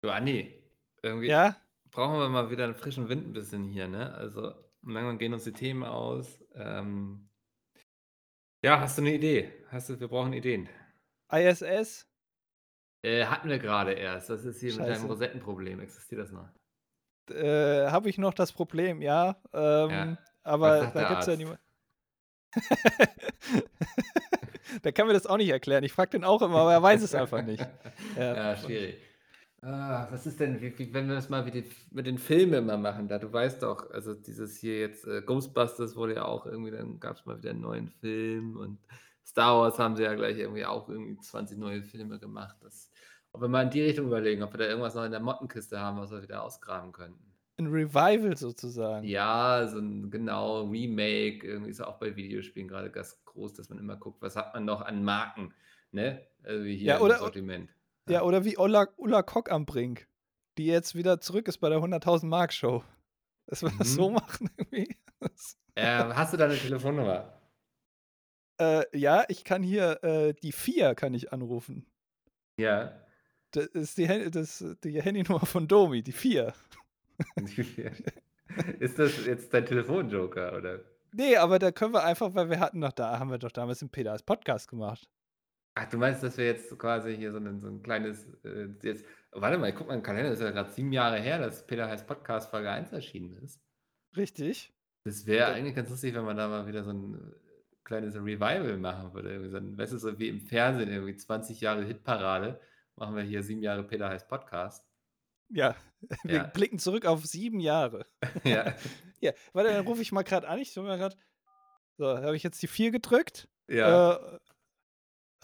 Du Andi, irgendwie Ja? brauchen wir mal wieder einen frischen Wind ein bisschen hier, ne? Also, langsam gehen uns die Themen aus. Ähm, ja, hast du eine Idee? Hast du wir brauchen Ideen. ISS? Äh, hatten wir gerade erst. Das ist hier mit deinem Scheiße. Rosettenproblem. Existiert das noch? Äh, habe ich noch das Problem, ja. Ähm. Was aber sagt da der gibt's ja Arzt? niemand. Der kann mir das auch nicht erklären. Ich frage den auch immer, aber er weiß es einfach nicht. Ja. Ja, schwierig. Ah, was ist denn, wie wie wenn wir das mal wie die mit den Filmen mal machen da? Du weißt doch, also dieses hier jetzt, äh, Ghostbusters wurde ja auch irgendwie dann gab's mal wieder 'n neuen Film und Star Wars haben sie ja gleich irgendwie auch irgendwie 20 neue Filme gemacht. Das ob wir mal in die Richtung überlegen, ob wir da irgendwas noch in der Mottenkiste haben, was wir wieder ausgraben könnten. 'N Revival sozusagen. Ja, so 'n genau, Remake, irgendwie ist ja auch bei Videospielen grade ganz groß, dass man immer guckt, was hat man noch an Marken, ne, irgendwie hier Ja, im oder Sortiment. Ja, oder wie Ulla Ulla Kock am Brink, die jetzt wieder zurück ist bei der 100.000 Mark Show. Dass wir das so Mhm. machen irgendwie. Das Ähm, hast du da 'ne Telefonnummer? Äh, ja, ich kann hier, äh, die 4 kann ich anrufen. Ja. Da ist die Hand das die Handynummer von Domi, die 4. Ist das jetzt dein Telefonjoker, oder? Ne, aber da können wir einfach weil wir hatten doch da haben wir doch damals den Peter als Podcast gemacht. Ach, du meinst, dass wir jetzt quasi hier so 'nen so 'n kleines, äh, jetzt warte mal, ich gucke mal in Kalender, das ist ja grad 7 Jahre her, dass Peter heißt Podcast Folge 1 erschienen ist. Richtig. Das wäre eigentlich ganz lustig, wenn man da mal wieder so 'n, äh, kleines Revival machen würde. Irgendwie so 'n weißt du, so wie im Fernsehen irgendwie 20 Jahre Hitparade, machen wir hier 7 Jahre Peter heißt Podcast. Ja, wir Ja. blicken zurück auf 7 Jahre. Ja. Ja, warte, dann rufe ich mal grad an. Ich mal grad so, habe ich jetzt die 4 gedrückt? Ja. Äh,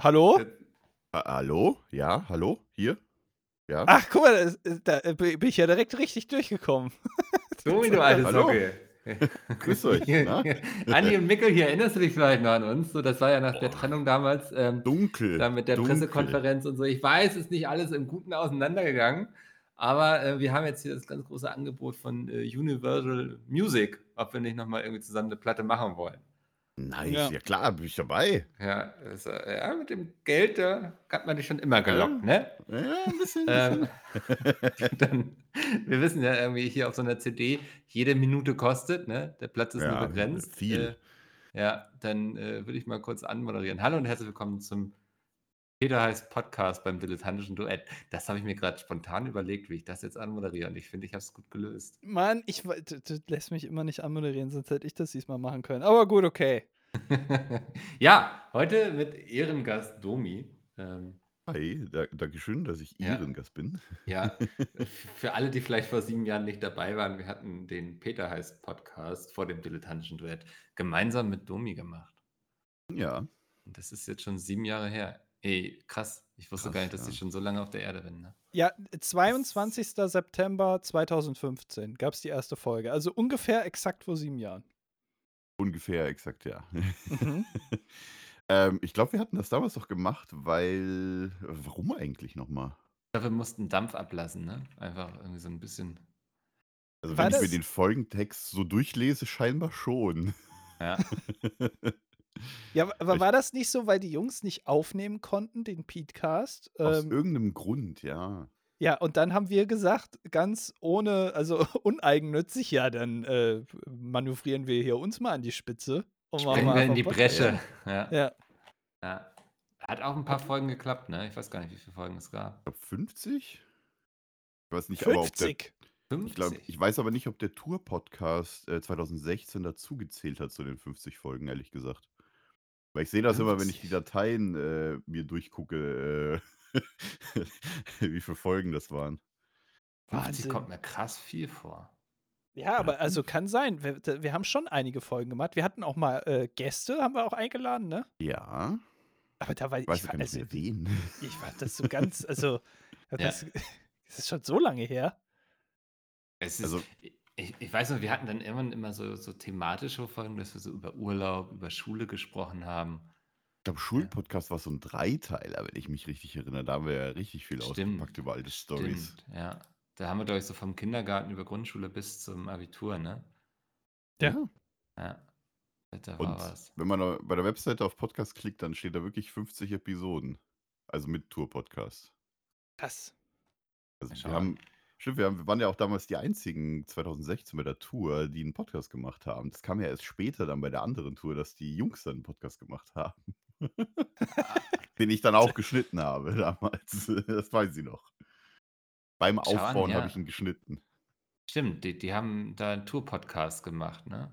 hallo? Ha hallo? Ja, hallo? Hier? Ja? Ach, guck mal, da bi bin ich ja direkt richtig durchgekommen. Domi, du alte. Socke. Grüß euch? Andi und Mickel hier, erinnerst du dich vielleicht noch an uns? So, das war ja nach der Boah. Trennung damals, ähm, Dunkel. da mit der dunkel. Pressekonferenz und so. Ich weiß, ist nicht alles im Guten auseinandergegangen, aber, äh, wir haben jetzt hier das ganz große Angebot von, äh, Universal Music, ob wir nicht noch mal irgendwie zusammen 'ne Platte machen wollen. Nice, Ja. ja klar, bin ich dabei. Ja, äh ja, mit dem Geld, da hat man dich schon immer gelockt, ne? Ja, 'n bisschen, Ähm, bisschen. dann wir wissen ja irgendwie hier auf so 'ner CD, jede Minute kostet, ne? Der Platz ist nur Ja, begrenzt. viel. Äh, ja, dann, äh, würde ich mal kurz anmoderieren. Hallo und herzlich willkommen zum Peter heißt Podcast beim dilettantischen Duett. Das habe ich mir grad spontan überlegt, wie ich das jetzt anmoderiere und ich finde, ich habe es gut gelöst. Mann, ich du du lässt mich immer nicht anmoderieren, sonst hätte ich das diesmal machen können. Aber gut, okay. Ja, heute mit Ehrengast Domi. Ähm, Hi, da dankeschön, dass ich Ja. Ehrengast bin. ja, für alle, die vielleicht vor 7 Jahren nicht dabei waren, wir hatten den Peter heißt Podcast vor dem dilettantischen Duett gemeinsam mit Domi gemacht. Ja. Und das ist jetzt schon 7 Jahre her. Ey, krass. Ich wusste gar Krass, nicht, dass ja. ich schon so lange auf der Erde bin, ne? Ja, 22. September 2015 gab's die erste Folge. Also ungefähr exakt vor 7 Jahren. Ungefähr, exakt, ja. Mhm. Ähm, ich glaube, wir hatten das damals doch gemacht, weil warum eigentlich noch mal? Ich glaube, wir mussten Dampf ablassen, ne? Einfach irgendwie so 'n bisschen Also, War wenn ich mir das den Folgentext so durchlese, scheinbar schon. Ja. Ja, aber war das nicht so, weil die Jungs nicht aufnehmen konnten, den Petecast? Aus Ähm, irgend 'nem Grund, ja. ja, und dann haben wir gesagt, ganz ohne also uneigennützig: „Ja, dann, äh, manövrieren wir hier uns mal an die Spitze und Springen mal wir in die 'n Pod“ Bresche. Ja. Ja. Ja. Hat auch 'n paar Folgen geklappt, ne? Ich weiß gar nicht, wie viele Folgen es gab. Ich glaube 50? Ich weiß nicht, aber ob der 50? ich glaube 50? ich weiß aber nicht, ob der Tour-Podcast, äh, 2016 dazugezählt hat zu den 50 Folgen, ehrlich gesagt. Weil ich sehe das immer, wenn ich die 50? Dateien, äh, mir durchgucke, äh, wie viele Folgen das waren. 50 kommt mir krass viel vor. Ja, aber also 5? kann sein. Wir wir haben schon einige Folgen gemacht. Wir hatten auch mal, äh, Gäste haben wir auch eingeladen, ne? Ja. Aber da war Ich weiß ich ja war gar nicht also mehr wen. ich war das so ganz also, Ja. das das ist schon so lange her. Es ist Also ich ich weiß noch, wir hatten dann irgendwann immer so so thematische Folgen, dass wir so über Urlaub, über Schule gesprochen haben. Ich glaube, Ja. Schulpodcast war so 'n Dreiteiler, wenn ich mich richtig erinnere. Da haben wir ja richtig viel ausgepackt Stimmt, über alte Storys. stimmt, ja. Da haben wir, glaube ich, so vom Kindergarten über Grundschule bis zum Abitur, ne? Ja. Ja. Da war Und was. wenn man bei der Webseite auf Podcast klickt, dann steht da wirklich 50 Episoden. Also mit Tour-Podcast. Krass. Also wir haben, stimmt, wir, haben, wir waren ja auch damals die einzigen 2016 bei der Tour, die einen Podcast gemacht haben. Das kam ja erst später dann bei der anderen Tour, dass die Jungs dann einen Podcast gemacht haben. Den ich dann auch geschnitten habe damals. Das weiß ich noch. Beim Schau an, Aufbauen habe ja. ich ihn geschnitten. Stimmt, die, die haben da einen Tour-Podcast gemacht, ne?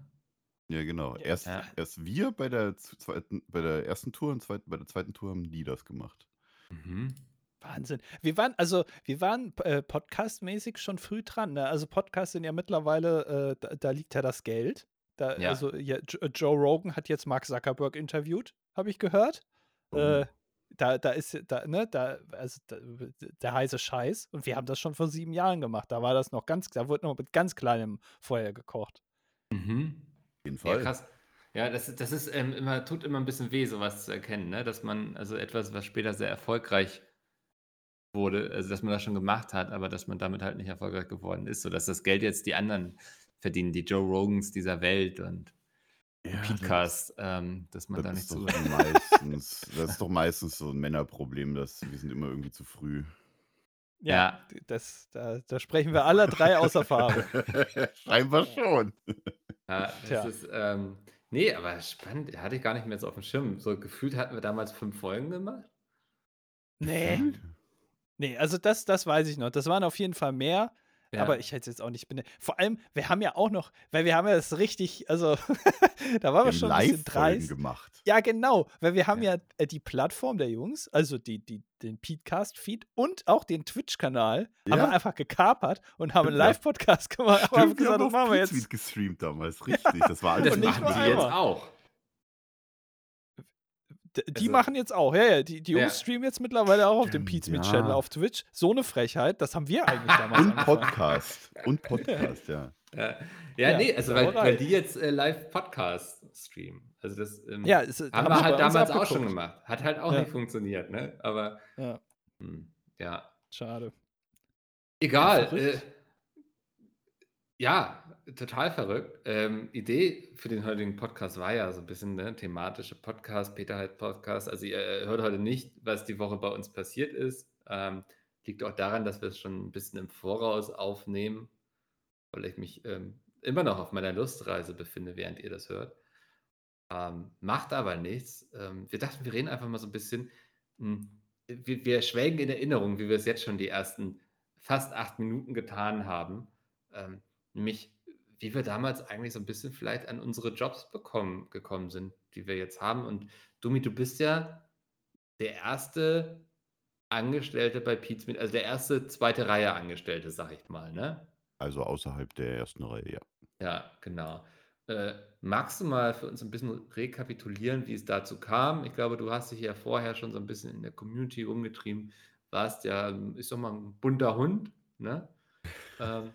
Ja, genau. Erst, Ja. erst wir bei der z- zweiten, bei der ersten Tour und zweit, bei der zweiten Tour haben die das gemacht. Mhm. Wahnsinn. Wir waren, also, wir waren äh, podcastmäßig schon früh dran. Ne? Also, Podcasts sind ja mittlerweile, äh, da, da liegt ja das Geld. Da, Ja. Also, ja, äh, Joe Rogan hat jetzt Mark Zuckerberg interviewt, habe ich gehört. Oh. Äh, da, da ist, da, ne, da, also da, der heiße Scheiß. Und wir haben das schon vor sieben Jahren gemacht. Da war das noch ganz, da wurde noch mit ganz kleinem Feuer gekocht. Mhm. Auf jeden Ja, Fall. krass. Ja, das, das ist ähm, immer, tut immer ein bisschen weh, sowas zu erkennen, ne? Dass man, also etwas, was später sehr erfolgreich wurde, also dass man das schon gemacht hat, aber dass man damit halt nicht erfolgreich geworden ist, sodass das Geld jetzt die anderen verdienen, die Joe Rogans dieser Welt und Ja, das- Podcast, ähm, dass man da Das nicht ist, so. doch meistens, das ist doch meistens so ein Männerproblem, dass wir sind immer irgendwie zu früh. Ja. Das, da, da sprechen wir alle drei aus Erfahrung. Scheinbar schon. Ja, das Tja. ist, ähm, nee, aber spannend, hatte ich gar nicht mehr so auf dem Schirm. So gefühlt hatten wir damals fünf Folgen gemacht. Nee. Nee, also das, das weiß ich noch. Das waren auf jeden Fall mehr. Ja. Aber ich hätte es jetzt auch nicht benannt. Vor allem, wir haben ja auch noch, weil wir haben ja das richtig, also da waren wir Wir haben schon ein bisschen dreist. gemacht. Ja, genau, weil wir haben Ja. ja, äh, die Plattform der Jungs, also die, die, den Petecast-Feed und auch den Twitch-Kanal, haben Ja. wir einfach gekapert und haben einen Stimmt. Live-Podcast gemacht. Aber haben Stimmt, wir gesagt, haben das auf machen wir jetzt. gestreamt damals, richtig. Das war alles das machen die jetzt auch. Die Also- machen jetzt auch, ja, ja, die, die Ja. streamen jetzt mittlerweile auch auf dem Pizmeet-Channel ja. auf Twitch. So eine Frechheit, das haben wir eigentlich damals Und angefangen. Podcast. Und Podcast, ja. Ja, ja, Ja, nee, also weil, weil die jetzt äh, Live-Podcast streamen. Also das ähm, Ja, es, haben haben wir halt damals auch schon gemacht. Hat halt auch Ja. nicht funktioniert, ne? Aber Ja, hm, ja. schade. Egal. Äh, ja, total verrückt. Ähm, Idee für den heutigen Podcast war ja so ein bisschen ne, thematische Podcast, Peter halt Podcast. Also ihr äh, hört heute nicht, was die Woche bei uns passiert ist. Ähm, liegt auch daran, dass wir es schon ein bisschen im Voraus aufnehmen, weil ich mich ähm, immer noch auf meiner Lustreise befinde, während ihr das hört. Ähm, macht aber nichts. Ähm, wir dachten, wir reden einfach mal so ein bisschen. Mh, wir, wir schwelgen in Erinnerung, wie wir es jetzt schon die ersten fast acht Minuten getan haben. Ähm, nämlich, wie wir damals eigentlich so ein bisschen vielleicht an unsere Jobs bekommen, gekommen sind, die wir jetzt haben. Und Dumi, du bist ja der erste Angestellte bei Pizmeet, also der erste zweite Reihe Angestellte, sag ich mal, ne? Also außerhalb der ersten Reihe, ja. Ja, genau. Äh, magst du mal für uns ein bisschen rekapitulieren, wie es dazu kam? Ich glaube, du hast dich ja vorher schon so ein bisschen in der Community rumgetrieben, warst ja, ähm, ich sag mal, ein bunter Hund, ne? Ähm,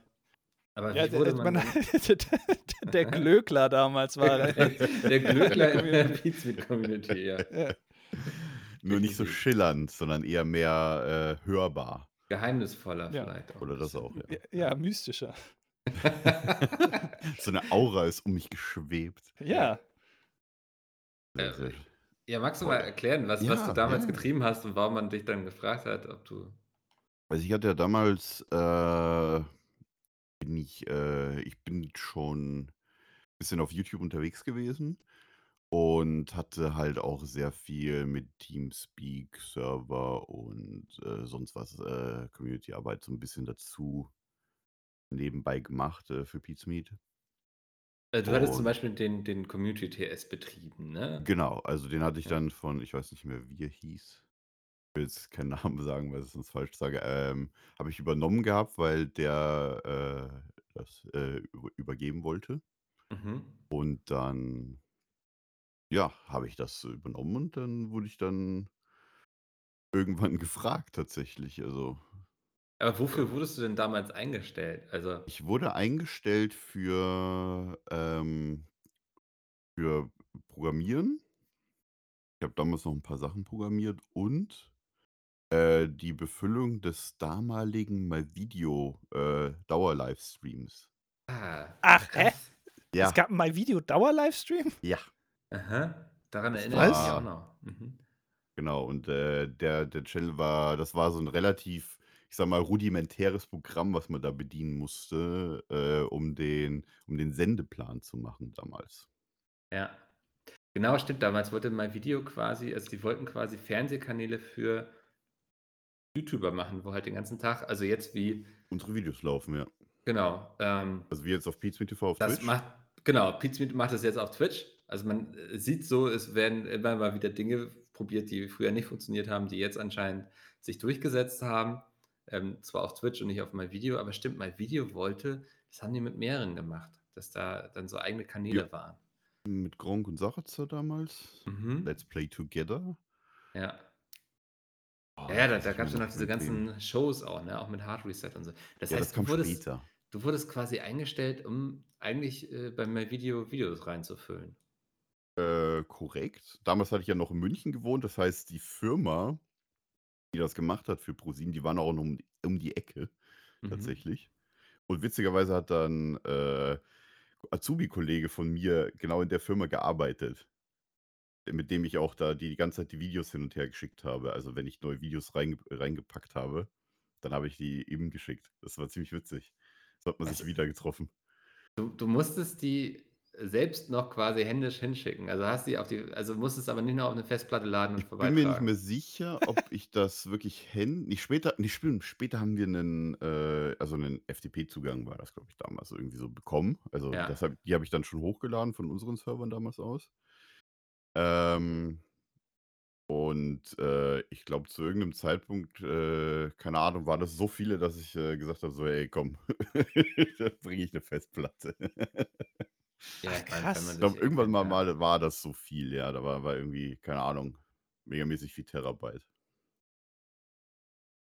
aber Ja, wie wurde der, man man, dann- der Glöckler damals war. der, er. der Glöckler in der Community. Pizmeet-Community, ja. Ja. Nur nicht so schillernd, sondern eher mehr äh, hörbar. Geheimnisvoller Ja. vielleicht auch. Oder das auch, ja. Ja, ja, mystischer. so eine Aura ist um mich geschwebt. Ja. Äh, Sehr- Ja, magst du mal erklären, was, was du damals ja. getrieben hast und warum man dich dann gefragt hat, ob du. Also ich hatte ja damals, äh, bin ich, äh, ich bin schon ein bisschen auf YouTube unterwegs gewesen und hatte halt auch sehr viel mit Teamspeak, Server und äh, sonst was, äh, Community-Arbeit so ein bisschen dazu nebenbei gemacht äh, für Pizmeet. Äh, du hattest zum Und- Beispiel den, den Community TS betrieben, ne? Genau, also den hatte ich Ja. dann von, ich weiß nicht mehr, wie er hieß. Ich will jetzt keinen Namen sagen, weil ich es sonst falsch sage. Ähm, habe ich übernommen gehabt, weil der äh, das äh, über- übergeben wollte. Mhm. Und dann, ja, habe ich das übernommen und dann wurde ich dann irgendwann gefragt tatsächlich. Also Aber wofür wurdest du denn damals eingestellt? Also, ich wurde eingestellt für, ähm, für Programmieren. Ich habe damals noch ein paar Sachen programmiert und äh, die Befüllung des damaligen mal Video äh, Dauer-Livestreams. ah, Ach, hä? krass. Ja, Es gab mal Video-Dauer-Livestream? ja, Aha, daran erinnere ich mich auch noch. Mhm. genau. Und äh, der, der Channel war, das war so ein relativ ich sag mal, rudimentäres Programm, was man da bedienen musste, äh, um den um den Sendeplan zu machen damals. Ja. Genau, stimmt. Damals wollte MyVideo quasi also, die wollten quasi Fernsehkanäle für YouTuber machen, wo halt den ganzen Tag also, jetzt wie Unsere Videos laufen, ja. Genau, ähm Also, wie jetzt auf Pizmeet TV auf Das Twitch? macht genau, Pizmeet macht das jetzt auf Twitch. Also, man, sieht so, es werden immer mal wieder Dinge probiert, die früher nicht funktioniert haben, die jetzt anscheinend sich durchgesetzt haben. Ähm, zwar auf Twitch und nicht auf MyVideo, aber stimmt, MyVideo wollte das haben die mit mehreren gemacht, dass da dann so eigene Kanäle Ja. waren. Mit Gronkh und Sarazar damals. Mhm. Let's Play Together. Ja. Oh, Ja, ja, da da gab's mir ja noch diese ganzen Shows auch, ne, auch mit Hard Reset und so. Das Ja, das heißt, kam du wurdest später. du wurdest quasi eingestellt, um eigentlich, äh, bei MyVideo Videos reinzufüllen. Äh, korrekt. Damals hatte ich ja noch in München gewohnt, das heißt, die Firma, die das gemacht hat für ProSieben, die waren auch noch um die um die Ecke Mhm. tatsächlich. Und witzigerweise hat dann, äh, Azubi-Kollege von mir genau in der Firma gearbeitet. Mit dem ich auch da die ganze Zeit die Videos hin und her geschickt habe. Also, wenn ich neue Videos reinge reingepackt habe, dann habe ich die ihm geschickt. Das war ziemlich witzig. So hat man sich Also wieder getroffen. Du du musstest die selbst noch quasi händisch hinschicken. Also, hast die auf die also, musstest aber nicht noch auf 'ne Festplatte laden und Ich bin mir nicht vorbeitragen. mehr sicher, ob ich das wirklich hän nicht später nicht stimmt, später haben wir 'nen, äh also 'nen FTP-Zugang war das, glaube ich, damals irgendwie so bekommen. Also, Ja. das die habe ich dann schon hochgeladen von unseren Servern damals aus. Ähm und, äh, ich glaube, zu irgend 'nem Zeitpunkt, äh, keine Ahnung, waren das so viele, dass ich, äh, gesagt habe, so: „Ey, komm, da bringe ich 'ne Festplatte.“ Ja, Ach, ich meine, wenn krass. man Ich glaube, irgendwann mal ja. mal war das so viel, ja. Da war war irgendwie, keine Ahnung, megamäßig viel Terabyte.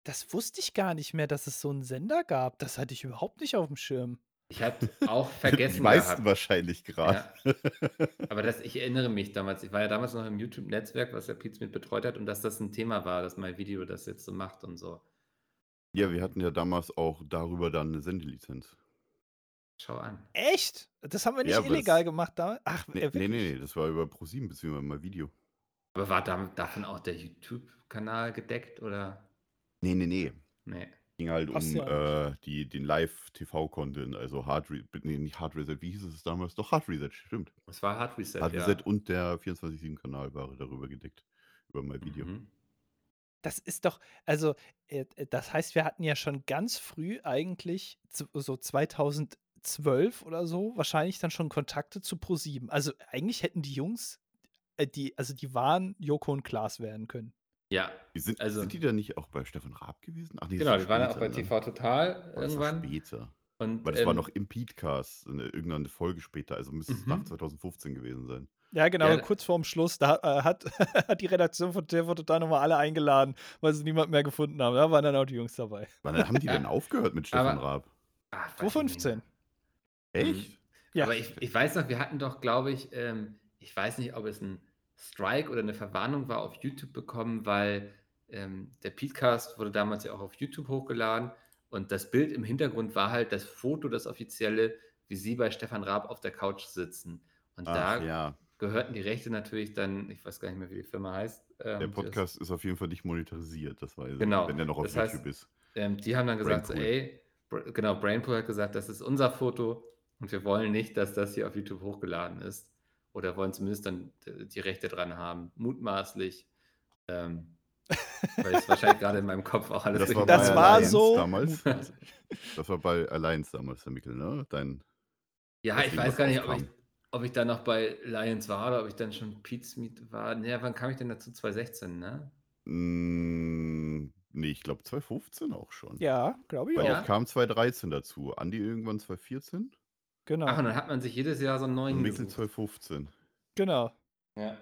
Das wusste ich gar nicht mehr, dass es so 'n Sender gab. Das hatte ich überhaupt nicht auf'm Schirm. Ich hatte auch Die vergessen meisten gehabt. wahrscheinlich grad. Ja. Aber das ich erinnere mich damals ich war ja damals noch im YouTube-Netzwerk, was ja Pizmeet betreut hat und dass das 'n Thema war, dass MyVideo das jetzt so macht und so. Ja, wir hatten ja damals auch darüber dann 'ne Sendelizenz. Schau an. Echt? Das haben wir nicht Ja, illegal das gemacht da ach, ne, äh, ne, wirklich? ne, das war über ProSieben beziehungsweise MyVideo. Aber war davon auch der YouTube-Kanal gedeckt oder? Ne, ne, ne. Ne. Ging halt Passt um, ja äh, die den Live-TV-Content, also Hard Re ne, nicht Hard Reset, wie hieß es damals? Doch, Hard Reset, stimmt. Es war Hard Reset, Hard ja. Reset und der 24/7-Kanal war darüber gedeckt, über MyVideo. Mhm. Das ist doch also, äh, das heißt, wir hatten ja schon ganz früh eigentlich so 2012 oder so wahrscheinlich dann schon Kontakte zu ProSieben. Also, eigentlich hätten die Jungs, äh, die also, die waren Joko und Klaas werden können. Ja, Die sind also sind die da nicht auch bei Stefan Raab gewesen? Ach ne, das Genau, war die waren ja auch später, bei ne? TV Total Oh, das war irgendwann. später. Und, Weil das war ähm noch im Petecast, in irgend 'ne Folge später, also müsste es nach Mhm. 2015 gewesen sein. Ja, genau, Ja, kurz vorm Schluss, da, äh, hat hat die Redaktion von TV Total noch mal alle eingeladen, weil sie niemanden mehr gefunden haben. Da waren dann auch die Jungs dabei. Wann haben die denn Ja, aufgehört mit Stefan aber Raab? ah, weiß ich nicht 2015. mehr. Echt? Mhm. Ja. Aber ich ich weiß noch, wir hatten doch, glaube ich ähm, ich weiß nicht, ob es 'n Strike oder 'ne Verwarnung war, auf YouTube bekommen, weil, ähm, der Petecast wurde damals ja auch auf YouTube hochgeladen und das Bild im Hintergrund war halt das Foto, das offizielle, wie sie bei Stefan Raab auf der Couch sitzen. Und Ach da ja. gehörten die Rechte natürlich dann ich weiß gar nicht mehr, wie die Firma heißt, Der ähm, das Podcast ist auf jeden Fall nicht monetarisiert, das weiß ich, Genau. wenn der noch auf Das YouTube heißt, ist. ähm, die haben dann gesagt Brainpool. „Ey“ br genau, Brainpool hat gesagt: „Das ist unser Foto und wir wollen nicht, dass das hier auf YouTube hochgeladen ist.“ Oder wollen zumindest dann d die Rechte dran haben, mutmaßlich. Ähm, weil ich's wahrscheinlich grade in meinem Kopf auch alles Das war Das war so damals. Das war bei Allianz damals, der Mikkel, ne? Dein Ja, ich weiß gar nicht, ob ich ob ich da noch bei Lions war oder ob ich dann schon Pete's-Meet war. Ne, wann kam ich denn dazu? 2016, ne? Hm, ne, ich glaube 2015 auch schon. Ja, glaube ich Weil Ja? ich kam 2013 dazu. Andi irgendwann 2014 Ach, Genau. und dann hat man sich jedes Jahr so 'n und neuen Mikkel gesucht. 2015. Genau. Ja.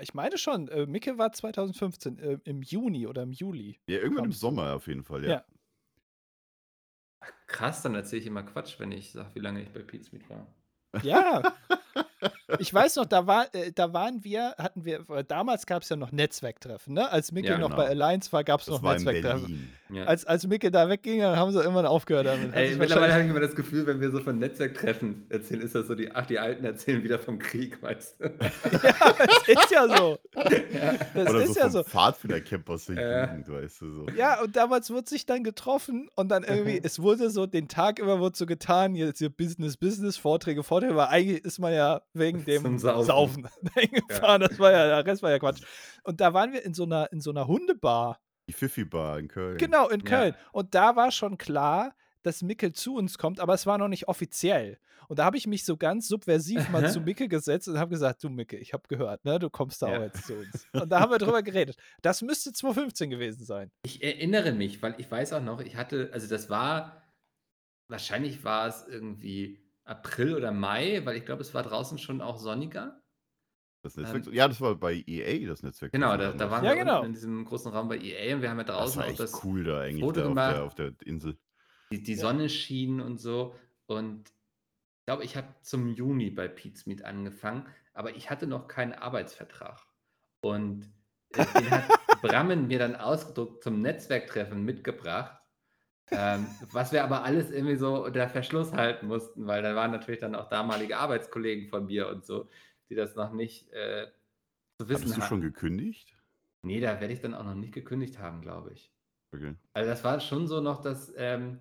Ich meine schon, äh, Micke war 2015, äh, im Juni oder im Juli Ja, irgendwann im. Sommer auf jeden Fall, ja. Ja. Ach krass, dann erzähle ich immer Quatsch, wenn ich sage, wie lange ich bei Pete's Meet war. Ja. Ich weiß noch, da, war, äh, da waren wir, hatten wir, weil damals gab es ja noch Netzwerktreffen, ne? Als Mickel Ja, noch genau. bei Alliance war, gab es noch Netzwerktreffen. Ja. Als, als Mickel da wegging, dann haben sie irgendwann aufgehört damit. Ey, mittlerweile habe ich immer das Gefühl, wenn wir so von Netzwerktreffen erzählen, ist das so die, ach, die Alten erzählen wieder vom Krieg, weißt du? ja, das ist ja so. Das Oder ist so ja vom so. Pfadfindercamp aus der Ja. Jugend, weißt du so. Ja, und damals wurde sich dann getroffen und dann irgendwie, es wurde so, den Tag über wurde so getan, jetzt hier Business, Business, Vorträge, Vorträge, aber eigentlich ist man ja wegen dem Saufen. Saufen hingefahren. Das war ja, der Rest war ja Quatsch. Und da waren wir in so einer, in so einer Hundebar. Die Fifi Bar in Köln. Genau, in Ja. Köln. Und da war schon klar, dass Mickel zu uns kommt, aber es war noch nicht offiziell. Und da habe ich mich so ganz subversiv mal zu Mickel gesetzt und habe gesagt, du Mickel, ich habe gehört, ne, du kommst da Ja. auch jetzt zu uns. Und da haben wir drüber geredet. Das müsste 2015 gewesen sein. Ich erinnere mich, weil ich weiß auch noch, ich hatte, also das war, wahrscheinlich war es irgendwie April oder Mai, weil ich glaube, es war draußen schon auch sonniger. Das Netzwerk, ja, das war bei EA das Netzwerk. Genau, das da, da war waren Ja, wir genau. unten in diesem großen Raum bei EA und wir haben ja das draußen war auch das, cool da eigentlich, Foto da auf, gemacht. der, auf der Insel. die, die Ja. Sonne schien und so. Und ich glaube, ich habe zum Juni bei Pete's Meet angefangen, aber ich hatte noch keinen Arbeitsvertrag. Und äh, den hat Brammen mir dann ausgedruckt zum Netzwerktreffen mitgebracht. Ähm, was wir aber alles irgendwie so unter Verschluss halten mussten, weil da waren natürlich dann auch damalige Arbeitskollegen von mir und so, die das noch nicht äh, zu wissen Hattest du schon hatten. gekündigt? Nee, da werde ich dann auch noch nicht gekündigt haben, glaube ich. Okay. Also das war schon so noch, dass, ähm,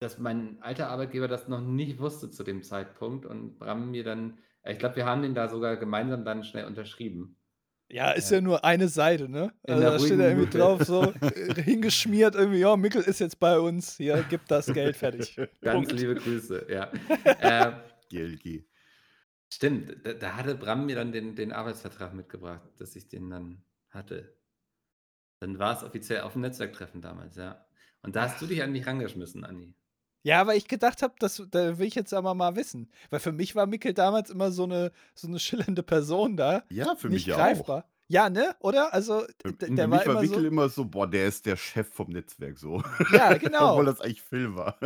dass mein alter Arbeitgeber das noch nicht wusste zu dem Zeitpunkt und Bram mir dann, ich glaube, wir haben den da sogar gemeinsam dann schnell unterschrieben. Ja, ist Ja. ja nur eine Seite, ne? In Also da steht ja irgendwie drauf, so äh, hingeschmiert, irgendwie, ja, Mickel ist jetzt bei uns, hier, gib das Geld, fertig. Ganz Punkt. liebe Grüße, ja. äh, GLG. stimmt, da, da hatte Bram mir dann den, den Arbeitsvertrag mitgebracht, dass ich den dann hatte. Dann war es offiziell auf dem Netzwerktreffen damals, ja. Und da hast du dich an mich rangeschmissen, Anni. Ja, weil ich gedacht habe, das da will ich jetzt aber mal wissen. Weil für mich war Mickel damals immer so eine, so eine schillernde Person da. Ja, für nicht mich auch. greifbar. Ja, ne? Oder? Also, Für, für der mich war war immer Wickel so. immer so, boah, der ist der Chef vom Netzwerk so. Ja, genau. Obwohl das eigentlich Phil war.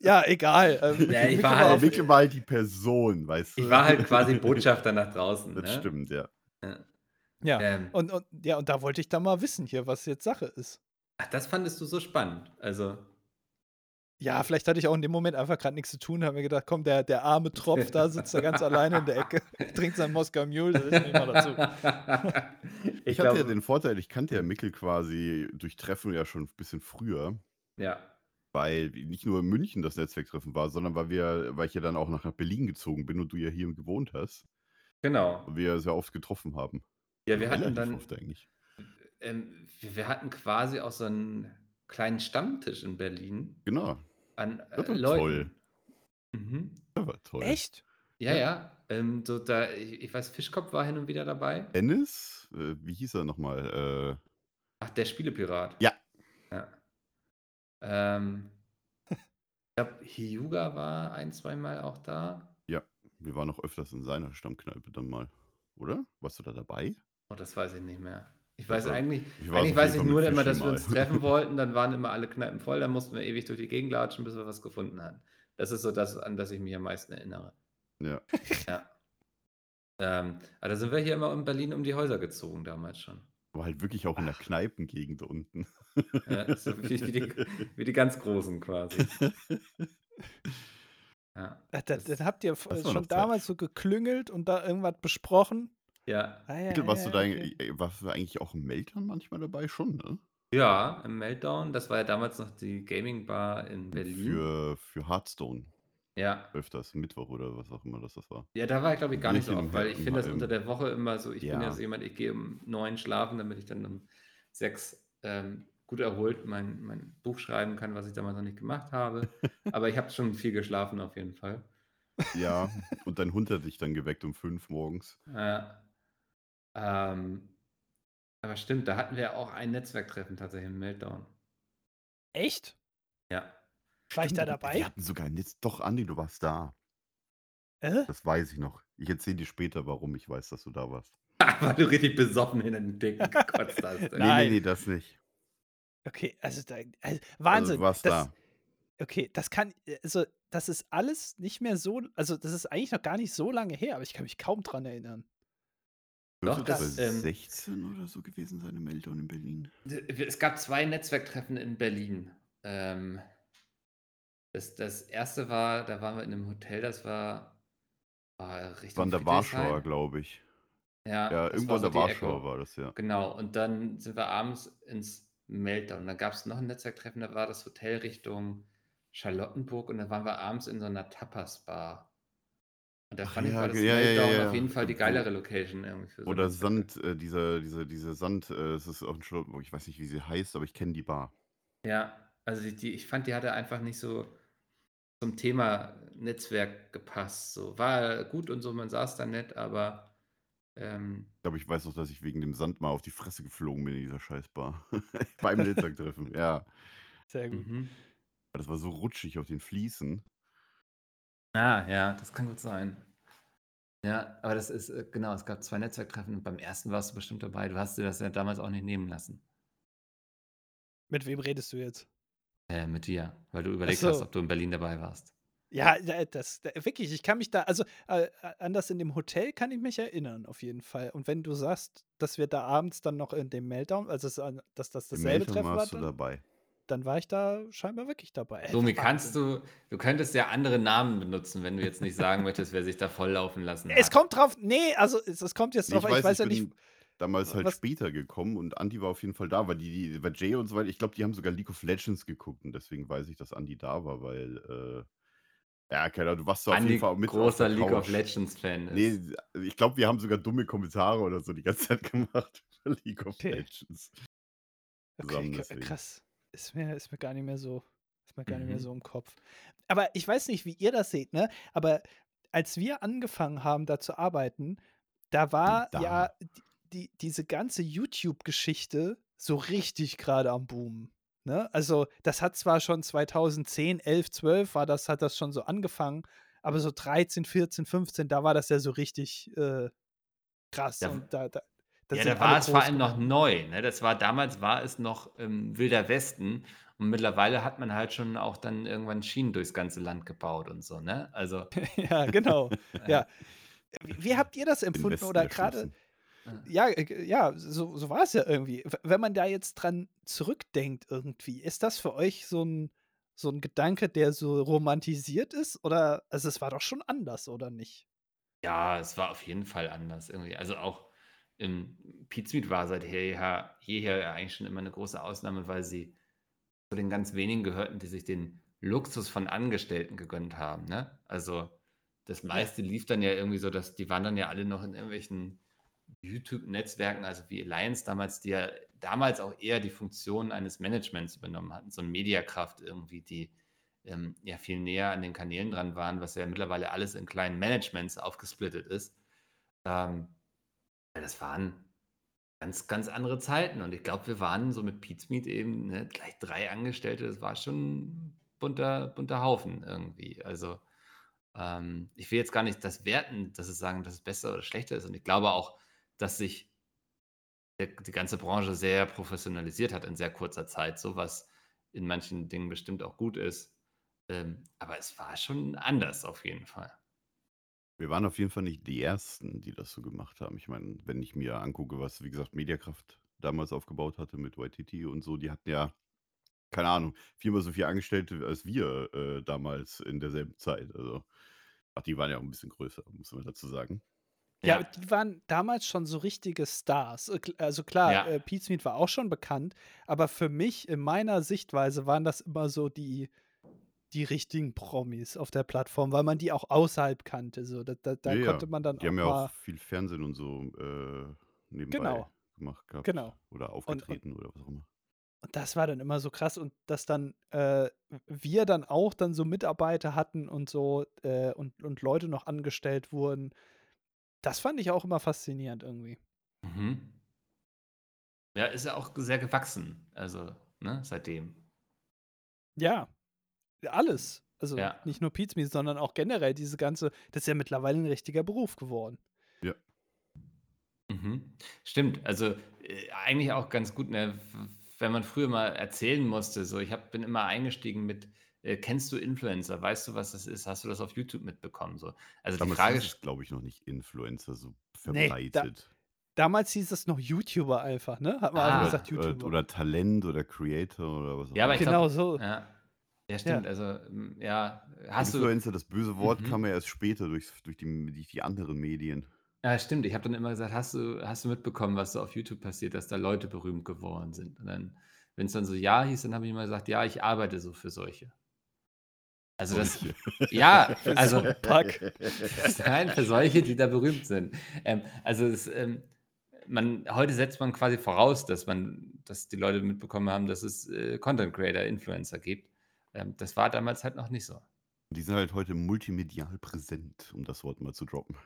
Ja, egal. Ähm, Ja, ich Mickel war halt- Wickel war halt die Person, weißt du? Ich war halt quasi Botschafter nach draußen. Das ne? stimmt, ja. Ja. Ja. Ähm, Und, und, ja, und da wollte ich dann mal wissen hier, was jetzt Sache ist. ach, das fandest du so spannend. Also, Ja, vielleicht hatte ich auch in dem Moment einfach gerade nichts zu tun, habe mir gedacht, komm, der, der arme Tropf da sitzt da ganz alleine in der Ecke, trinkt sein Moskau Mule, das ist nicht mal dazu. Ich, ich hatte ja glaube, den Vorteil, ich kannte ja Mickel quasi durch Treffen ja schon ein bisschen früher, ja. weil nicht nur in München das Netzwerktreffen war, sondern weil wir, weil ich ja dann auch nach Berlin gezogen bin und du ja hier gewohnt hast Genau. und wir sehr oft getroffen haben. Ja, wir hatten Relativ dann, oft eigentlich. ähm, wir, wir hatten quasi auch so einen kleinen Stammtisch in Berlin Genau, an äh, Das war Leuten. toll. Mhm. das war toll. Echt? Ja, Ja. ja. Ähm, so da, ich, ich weiß, Fischkopf war hin und wieder dabei. Dennis, äh, wie hieß er nochmal? Äh, Ach, der Spielepirat. Ja. Ja. Ähm, ich glaube, Hyuga war ein, zweimal auch da. wir waren noch öfters in seiner Stammkneipe dann mal, oder? Warst du da dabei? Oh, das weiß ich nicht mehr. Ich weiß eigentlich, ich war eigentlich weiß ich nur immer, dass wir uns treffen wollten, dann waren immer alle Kneipen voll, dann mussten wir ewig durch die Gegend latschen, bis wir was gefunden hatten. Das ist so das, an das ich mich am meisten erinnere. Ja. Ja. Ähm, aber da sind wir hier immer in Berlin um die Häuser gezogen damals schon. Aber halt wirklich auch in der Kneipengegend unten. Ja, so wie, wie, die, wie die ganz Großen quasi. Ja. Da, Das- dann habt ihr das schon Zeit. damals so geklüngelt und da irgendwas besprochen. Ja, Ah, ja, warst ja, du da okay. äh, warst du eigentlich auch im Meltdown manchmal dabei? Schon, ne? ja, im Meltdown, das war ja damals noch die Gaming Bar in Berlin. Für, für Hearthstone Ja. öfters, Mittwoch oder was auch immer das, das war. Ja, da war ich glaube ich gar nicht so Bierchen oft, weil ich finde das unter der Woche immer so, ich bin ja Ja. so jemand, ich gehe um neun schlafen, damit ich dann um sechs ähm, gut erholt mein, mein Buch schreiben kann, was ich damals noch nicht gemacht habe. Aber ich habe schon viel geschlafen auf jeden Fall. Ja, und dein Hund hat dich dann geweckt um fünf morgens. Ja. Ähm, aber stimmt, da hatten wir auch ein Netzwerktreffen tatsächlich im Meltdown. Echt? Ja. War ich da dabei? Wir hatten sogar jetzt doch, Andi, du warst da. Äh? Das weiß ich noch. Ich erzähle dir später, warum ich weiß, dass du da warst. Weil du richtig besoffen in den Dicken gekotzt hast. Nee, Nein. nee, nee, das nicht. Okay, also, da, also Also, Wahnsinn. du warst das, da. Okay, das kann, also das ist alles nicht mehr so also, das ist eigentlich noch gar nicht so lange her, aber ich kann mich kaum dran erinnern. Doch, das das, ähm 16 oder so gewesen sein im Meltdown in Berlin? Es gab 2 Netzwerktreffen in Berlin. Ähm das das 1. war da waren wir in 'nem Hotel, das war, War Richtung in der Warschauer, glaube ich. Ja, Ja, irgendwo so der Warschauer war das, ja. Genau, und dann sind wir abends ins Meltdown. Dann gab's noch 'n Netzwerktreffen, da war das Hotel Richtung Charlottenburg und da waren wir abends in so 'ner Tapas-Bar. Und da Ach fand ich, ja, war das ja, ja, ja, Meltdown auf ja. jeden Fall die geilere Location irgendwie für so oder Netzwerktreffen. Sand äh, dieser diese diese Sand äh, es ist auch in Charlottenburg, ich weiß nicht, wie sie heißt, aber ich kenne die Bar. Ja, also die die ich fand, die hatte einfach nicht so zum Thema Netzwerk gepasst so. War gut und so, man saß da nett, aber, ähm Ich glaube, ich weiß noch, dass ich wegen dem Sand mal auf die Fresse geflogen bin in dieser Scheiß-Bar. Beim Netzwerktreffen, ja. Sehr gut. Mhm. Das war so rutschig auf den Fliesen. Ah, ja, das kann gut sein. Ja, aber das ist, äh genau, es gab 2 Netzwerktreffen und beim 1. warst du bestimmt dabei. Du hast dir das ja damals auch nicht nehmen lassen. Mit wem redest du jetzt? Äh, mit dir, weil du überlegt hast, so. ob du in Berlin dabei warst. Ja, da das da wirklich, ich kann mich da also, äh, an das in dem Hotel kann ich mich erinnern auf jeden Fall. Und wenn du sagst, dass wir da abends dann noch in dem Meltdown also, dass das dasselbe Treffen war warst du dann dabei. Dann war ich da scheinbar wirklich dabei. Domi, kannst du du könntest ja andere Namen benutzen, wenn du jetzt nicht sagen möchtest, wer sich da volllaufen lassen Es hat. kommt drauf ne, also, es es kommt jetzt drauf ich an, ich weiß, ich ja nicht bin damals halt was später gekommen und Andi war auf jeden Fall da, weil die die weil Jay und so weiter ich glaube, die haben sogar League of Legends geguckt und deswegen weiß ich, dass Andi da war, weil, äh ja, keine Ahnung, du warst da auf jeden Fall auch mit großer League of Couch. Legends-Fan Ne, ist. ich glaube, wir haben sogar dumme Kommentare oder so die ganze Zeit gemacht für League of Okay. Legends. Okay, Zusammen k deswegen. krass. Ist mir ist mir gar nicht mehr so ist mir gar nicht mehr Mhm. so im Kopf. Aber ich weiß nicht, wie ihr das seht, ne? Aber als wir angefangen haben, da zu arbeiten, da war ja Da. d die diese ganze YouTube-Geschichte so richtig grade am Boomen, ne? Also, das hat zwar schon 2010, 11, 12 war das hat das schon so angefangen, aber so 13, 14, 15, da war das ja so richtig, äh, krass Ja, und da da da ja, sind da alle war es vor groß allem noch geworden. neu, ne? Das war damals war es noch, ähm, Wilder Westen und mittlerweile hat man halt schon auch dann irgendwann Schienen durchs ganze Land gebaut und so, ne? Also Ja, genau. Ja. Wie wie habt ihr das Den empfunden oder äh ja, äh, ja, so so war's ja irgendwie. Wenn man da jetzt dran zurückdenkt irgendwie, ist das für euch so 'n so 'n Gedanke, der so romantisiert ist oder also, es war doch schon anders, oder nicht? Ja, es war auf jeden Fall anders irgendwie. Also, auch, ähm, Pizmeet war seit jeher jeher eigentlich schon immer 'ne große Ausnahme, weil sie zu den ganz wenigen gehörten, die sich den Luxus von Angestellten gegönnt haben, ne? Also, das meiste lief dann ja irgendwie so, dass die waren dann ja alle noch in irgendwelchen YouTube-Netzwerken, also wie Alliance damals, die ja damals auch eher die Funktion eines Managements übernommen hatten, so 'n Mediakraft irgendwie, die, ähm, ja viel näher an den Kanälen dran waren, was ja mittlerweile alles in kleinen Managements aufgesplittet ist. Ähm, das waren ganz, ganz andere Zeiten und ich glaube, wir waren so mit Pizmeet eben, ne, gleich 3 Angestellte, das war schon bunter bunter Haufen irgendwie. Also, ähm, ich will jetzt gar nicht das werten, dass es sagen, dass es besser oder schlechter ist und ich glaube auch, dass sich der die ganze Branche sehr professionalisiert hat in sehr kurzer Zeit, so was in manchen Dingen bestimmt auch gut ist. Ähm, aber es war schon anders auf jeden Fall. Wir waren auf jeden Fall nicht die Ersten, die das so gemacht haben. Ich meine, wenn ich mir angucke, was, wie gesagt, Mediakraft damals aufgebaut hatte mit Waititi und so, die hatten ja, keine Ahnung, viermal so viele Angestellte als wir, äh, damals in derselben Zeit. Also ach, die waren ja auch 'n bisschen größer, muss man dazu sagen. Ja, Ja. die waren damals schon so richtige Stars. Äh, kl also klar, Ja. äh, Pizmeet war auch schon bekannt, aber für mich in meiner Sichtweise waren das immer so die die richtigen Promis auf der Plattform, weil man die auch außerhalb kannte, so. Da da da Ja, konnte man dann Die auch haben ja mal auch viel Fernsehen und so, äh, nebenbei Genau. gemacht gehabt Genau. oder Und und aufgetreten oder was auch immer. und das war dann immer so krass und dass dann, äh, wir dann auch dann so Mitarbeiter hatten und so, äh, und und Leute noch angestellt wurden, das fand ich auch immer faszinierend irgendwie. Mhm. Ja, ist ja auch sehr gewachsen, also, ne, seitdem. Ja, alles. Also, Ja. nicht nur Pizmeet, sondern auch generell diese ganze das ist ja mittlerweile 'n richtiger Beruf geworden. Ja. Mhm. Stimmt, also, äh, eigentlich auch ganz gut, ne, wenn man früher mal erzählen musste, so ich habe bin immer eingestiegen mit, äh, kennst du Influencer? Weißt du, was das ist? Hast du das auf YouTube mitbekommen? So. Also die Damals Frage hieß es, ist, glaube ich, noch nicht Influencer so Nee, da, verbreitet. damals hieß es noch YouTuber einfach, ne? Hat man einfach ah, Oder, gesagt, oder, YouTuber. oder Talent oder Creator oder was auch ja, aber immer. ich Genau glaube, so. ja, ja, Ja. stimmt. Also, mm, ja, hast du, Influencer, das böse Wort kam mhm. ja erst später durch, durch, die, durch die anderen Medien. Ja, stimmt. Ich habe dann immer gesagt, hast du, hast du mitbekommen, was so auf YouTube passiert, dass da Leute berühmt geworden sind? Und dann, wenn es dann so ja hieß, dann habe ich immer gesagt, ja, ich arbeite so für solche. Also das, Solche. ja, so also Pack. nein, für solche, die da berühmt sind. Ähm, also es, ähm, man, heute setzt man quasi voraus, dass man, dass die Leute mitbekommen haben, dass es äh, Content Creator, Influencer gibt. Ähm, das war damals halt noch nicht so. Die sind halt heute multimedial präsent, um das Wort mal zu droppen.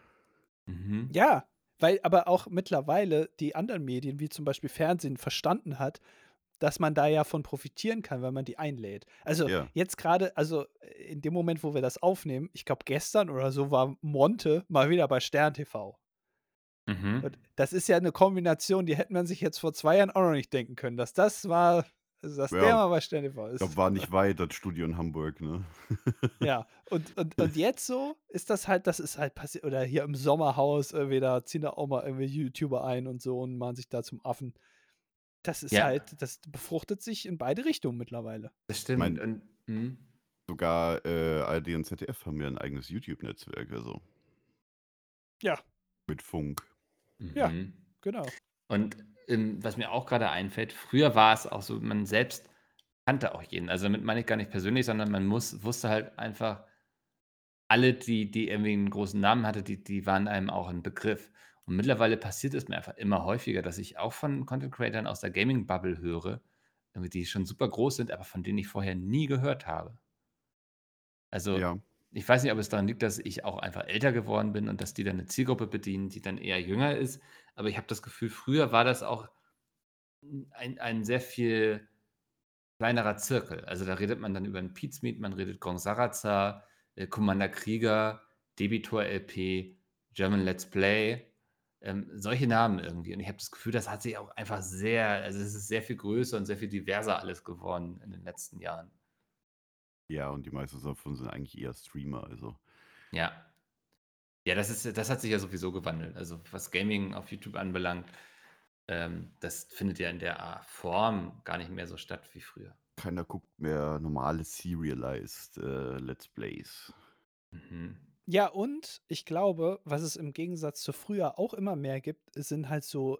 Mhm. Ja, weil aber auch mittlerweile die anderen Medien, wie zum Beispiel Fernsehen, verstanden hat, dass man da ja von profitieren kann, wenn man die einlädt. Also Ja. jetzt gerade, also in dem Moment, wo wir das aufnehmen, ich glaube gestern oder so war Monte mal wieder bei Stern TV. Mhm. Und das ist ja eine Kombination, die hätte man sich jetzt vor zwei Jahren auch noch nicht denken können, dass das war, also dass der Ja, mal bei Stern TV ich war nicht weit, das Studio in Hamburg, ne? Ja, und, und, und jetzt so ist das halt, das ist halt passiert, oder hier im Sommerhaus, irgendwie, da ziehen da auch mal irgendwie YouTuber ein und so und machen sich da zum Affen. Das ist Ja, halt, das befruchtet sich in beide Richtungen mittlerweile. das stimmt. meine, Und, mhm. sogar äh, ARD und ZDF haben ja ein eigenes YouTube-Netzwerk, also Ja, mit Funk. ja, Mhm. genau. Und ähm, was mir auch gerade einfällt, früher war es auch so, man selbst kannte auch jeden. Also damit meine ich gar nicht persönlich, sondern man muss, wusste halt einfach, alle, die, die irgendwie einen großen Namen hatte, die, die waren einem auch ein Begriff. Und mittlerweile passiert es mir einfach immer häufiger, dass ich auch von Content Creatern aus der Gaming-Bubble höre, die schon super groß sind, aber von denen ich vorher nie gehört habe. Also Ja, ich weiß nicht, ob es daran liegt, dass ich auch einfach älter geworden bin und dass die dann eine Zielgruppe bedienen, die dann eher jünger ist. Aber ich habe das Gefühl, früher war das auch ein, ein sehr viel kleinerer Zirkel. Also da redet man dann über einen Pizmeet, man redet Gong Saraza, äh, Commander Krieger, Debitor LP, German Let's Play, ähm, solche Namen irgendwie. Und ich habe das Gefühl, das hat sich auch einfach sehr, also es ist sehr viel größer und sehr viel diverser alles geworden in den letzten Jahren. ja, und die meisten davon sind eigentlich eher Streamer, also. Ja. Ja, das ist, das hat sich ja sowieso gewandelt. Also was Gaming auf YouTube anbelangt, ähm, das findet ja in der Art Form gar nicht mehr so statt wie früher. Keiner guckt mehr normale Serialized äh, Let's Plays. Mhm. Ja, und ich glaube, was es im Gegensatz zu früher auch immer mehr gibt, sind halt so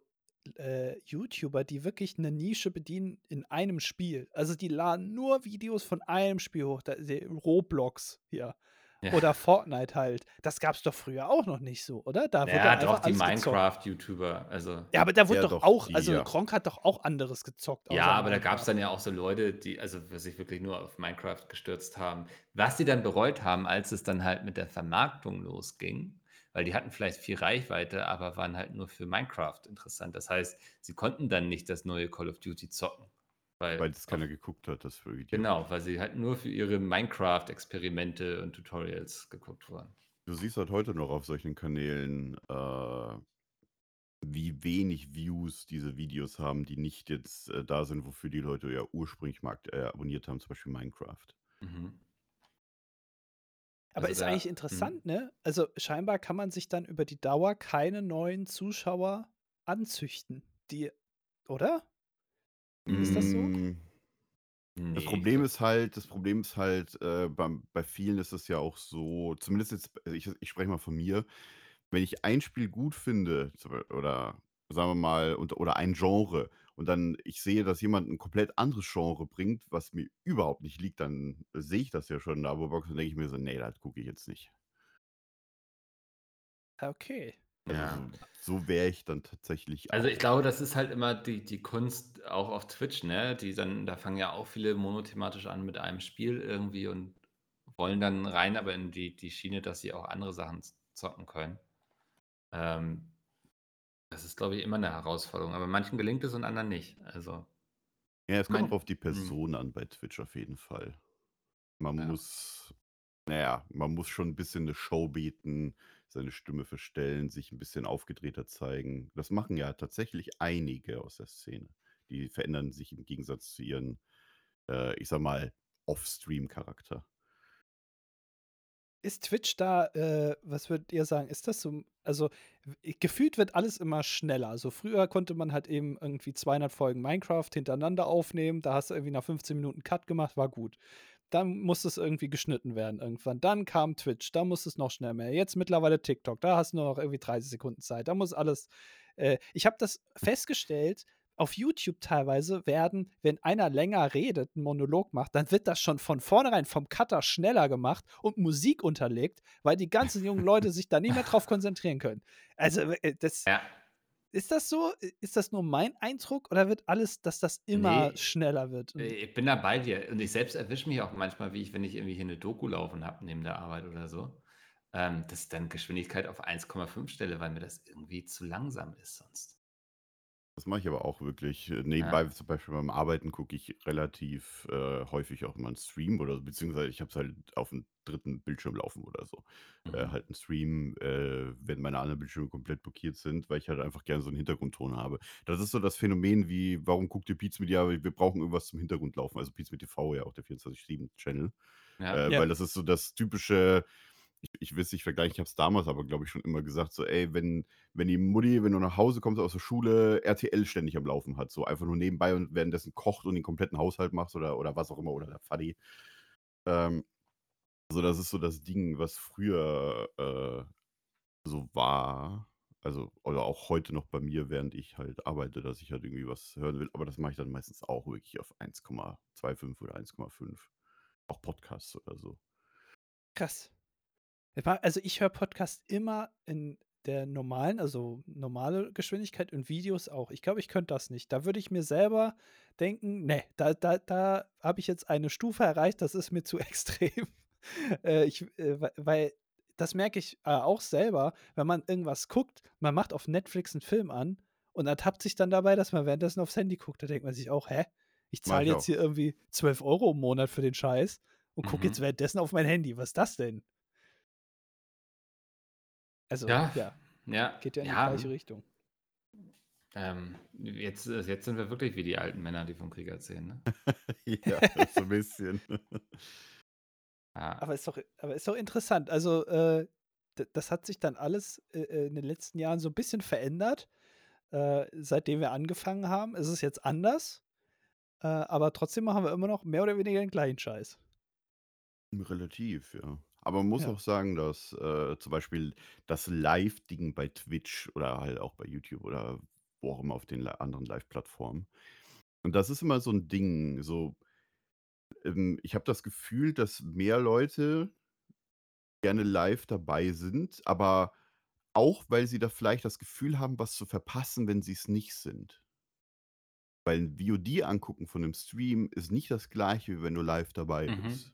äh, YouTuber, die wirklich eine Nische bedienen in einem Spiel. Also die laden nur Videos von einem Spiel hoch, da, die Roblox hier. Ja. Oder Fortnite halt. Das gab es doch früher auch noch nicht so, oder? Da wurde Ja, doch, die. Minecraft-YouTuber. Also, Ja, aber da wurde Ja, doch doch, auch, die, also ja. Gronk hat doch auch anderes gezockt. ja, aber da gab es Minecraft. dann ja auch so Leute, die, also sich wirklich nur auf Minecraft gestürzt haben. Was sie dann bereut haben, als es dann halt mit der Vermarktung losging, weil die hatten vielleicht viel Reichweite, aber waren halt nur für Minecraft interessant. Das heißt, sie konnten dann nicht das neue Call of Duty zocken. Weil, Weil das auf, keiner geguckt hat, das Video. genau, weil sie halt nur für ihre Minecraft-Experimente und Tutorials geguckt wurden. Du siehst halt heute noch auf solchen Kanälen, äh, wie wenig Views diese Videos haben, die nicht jetzt äh, da sind, wofür die Leute ja ursprünglich mal äh, abonniert haben, zum Beispiel Minecraft. Mhm. Aber Also ist da- eigentlich interessant, ne? Also scheinbar kann man sich dann über die Dauer keine neuen Zuschauer anzüchten. Die, oder? Ist das so? Mm, Nee, Das ich Problem ist halt, das Problem ist halt, äh, beim, bei vielen ist es ja auch so, zumindest jetzt, also ich, ich spreche mal von mir, wenn ich ein Spiel gut finde, zum oder sagen wir mal, und, oder ein Genre, und dann ich sehe, dass jemand ein komplett anderes Genre bringt, was mir überhaupt nicht liegt, dann sehe ich das ja schon in der Abo-Box und denke ich mir so, nee, das gucke ich jetzt nicht. Okay. Ja. so, so wäre ich dann tatsächlich Also auch. ich glaube, das ist halt immer die, die Kunst auch auf Twitch, ne? Die dann, da fangen ja auch viele monothematisch an mit einem Spiel irgendwie und wollen dann rein, aber in die, die Schiene, dass sie auch andere Sachen zocken können. Ähm, das ist, glaube ich, immer eine Herausforderung. Aber manchen gelingt es und anderen nicht. Also, Ja, es kommt auch auf die hm. Person an bei Twitch auf jeden Fall. Man Ja. muss, naja, man muss schon ein bisschen eine Show bieten, seine Stimme verstellen, sich ein bisschen aufgedrehter zeigen. Das machen ja tatsächlich einige aus der Szene. Die verändern sich im Gegensatz zu ihren, äh, ich sag mal, Off-Stream-Charakter. Ist Twitch da, äh, was würdet ihr sagen, ist das so also, gefühlt wird alles immer schneller. Also, früher konnte man halt eben irgendwie 200 Folgen Minecraft hintereinander aufnehmen. Da hast du irgendwie nach 15 Minuten Cut gemacht, war gut. Dann musste es irgendwie geschnitten werden irgendwann. Dann kam Twitch, da musste es noch schnell mehr. Jetzt mittlerweile TikTok, da hast du nur noch irgendwie 30 Sekunden Zeit. Da muss alles äh, ich habe das festgestellt, auf YouTube teilweise werden, wenn einer länger redet, 'n Monolog macht, dann wird das schon von vornherein vom Cutter schneller gemacht und Musik unterlegt, weil die ganzen jungen Leute sich da nicht mehr drauf konzentrieren können. Also, äh, das Ja. Ist das so? Ist das nur mein Eindruck oder wird alles dass das immer Ne, schneller wird? äh, ich bin da bei dir und ich selbst erwische mich auch manchmal, wie ich wenn ich irgendwie hier 'ne Doku laufen habe neben der Arbeit oder so, ähm, dass ich dann Geschwindigkeit auf 1,5 stelle, weil mir das irgendwie zu langsam ist sonst. Das mache ich aber auch wirklich. Äh, Ja. nebenbei zum Beispiel beim Arbeiten gucke ich relativ, äh, häufig auch mal 'n Stream oder so, beziehungsweise ich habe es halt auf'm 3. Bildschirm laufen oder so. Äh, Mhm. halt 'n Stream, äh, wenn meine anderen Bildschirme komplett blockiert sind, weil ich halt einfach gerne so 'n Hintergrundton habe. Das ist so das Phänomen wie: „Warum guckt ihr Beats Media?“ Wir brauchen irgendwas zum Hintergrund laufen, also Beats mit TV, ja auch der 24/7 Channel. Ja. Äh, Ja. weil das ist so das typische ich ich will es nicht vergleichen, ich habe es damals aber, glaube ich, schon immer gesagt, so: „Ey, wenn wenn die Mutti, wenn du nach Hause kommst aus der Schule, RTL ständig am Laufen hat, so einfach nur nebenbei und währenddessen kocht und den kompletten Haushalt machst oder oder was auch immer oder der Vati.“ Ähm, also, das ist so das Ding, was früher, äh, so war, also oder auch heute noch bei mir, während ich halt arbeite, dass ich halt irgendwie was hören will, aber das mache ich dann meistens auch wirklich auf 1,25 oder 1,5. Auch Podcasts oder so. Krass. Also, ich höre Podcasts immer in der normalen also, normale Geschwindigkeit und Videos auch. Ich glaube, ich könnte das nicht. Da würde ich mir selber denken: „Ne, da da da habe ich jetzt eine Stufe erreicht, das ist mir zu extrem.“ Äh, ich äh, wei weil das merke ich, äh, auch selber, wenn man irgendwas guckt, man macht auf Netflix 'n Film an und ertappt sich dann dabei, dass man währenddessen aufs Handy guckt. Da denkt man sich auch: „Hä? Ich zahle jetzt auch. hier irgendwie 12 € im Monat für den Scheiß und gucke jetzt Mhm. währenddessen auf mein Handy. Was ist das denn?“ Also, Ja, ja, ja, geht ja in die ja, gleiche. Richtung. Ähm, jetzt äh, jetzt sind wir wirklich wie die alten Männer, die vom Krieg erzählen, ne? Ja, so 'n bisschen. Ja. Aber ist doch aber ist doch interessant. Also, äh, das hat sich dann alles, äh, äh, in den letzten Jahren so 'n bisschen verändert. Äh, seitdem wir angefangen haben, ist es jetzt anders, äh, aber trotzdem machen wir immer noch mehr oder weniger den gleichen Scheiß. Relativ, ja. Aber man muss Ja. auch sagen, dass, äh, zum Beispiel das Live-Ding bei Twitch oder halt auch bei YouTube oder wo auch immer auf den anderen Live-Plattformen und das ist immer so 'n Ding, so ähm, ich habe das Gefühl, dass mehr Leute gerne live dabei sind, aber auch, weil sie da vielleicht das Gefühl haben, was zu verpassen, wenn sie's nicht sind. Weil 'n VOD angucken von 'nem Stream ist nicht das Gleiche, wie wenn du live dabei Mhm. bist.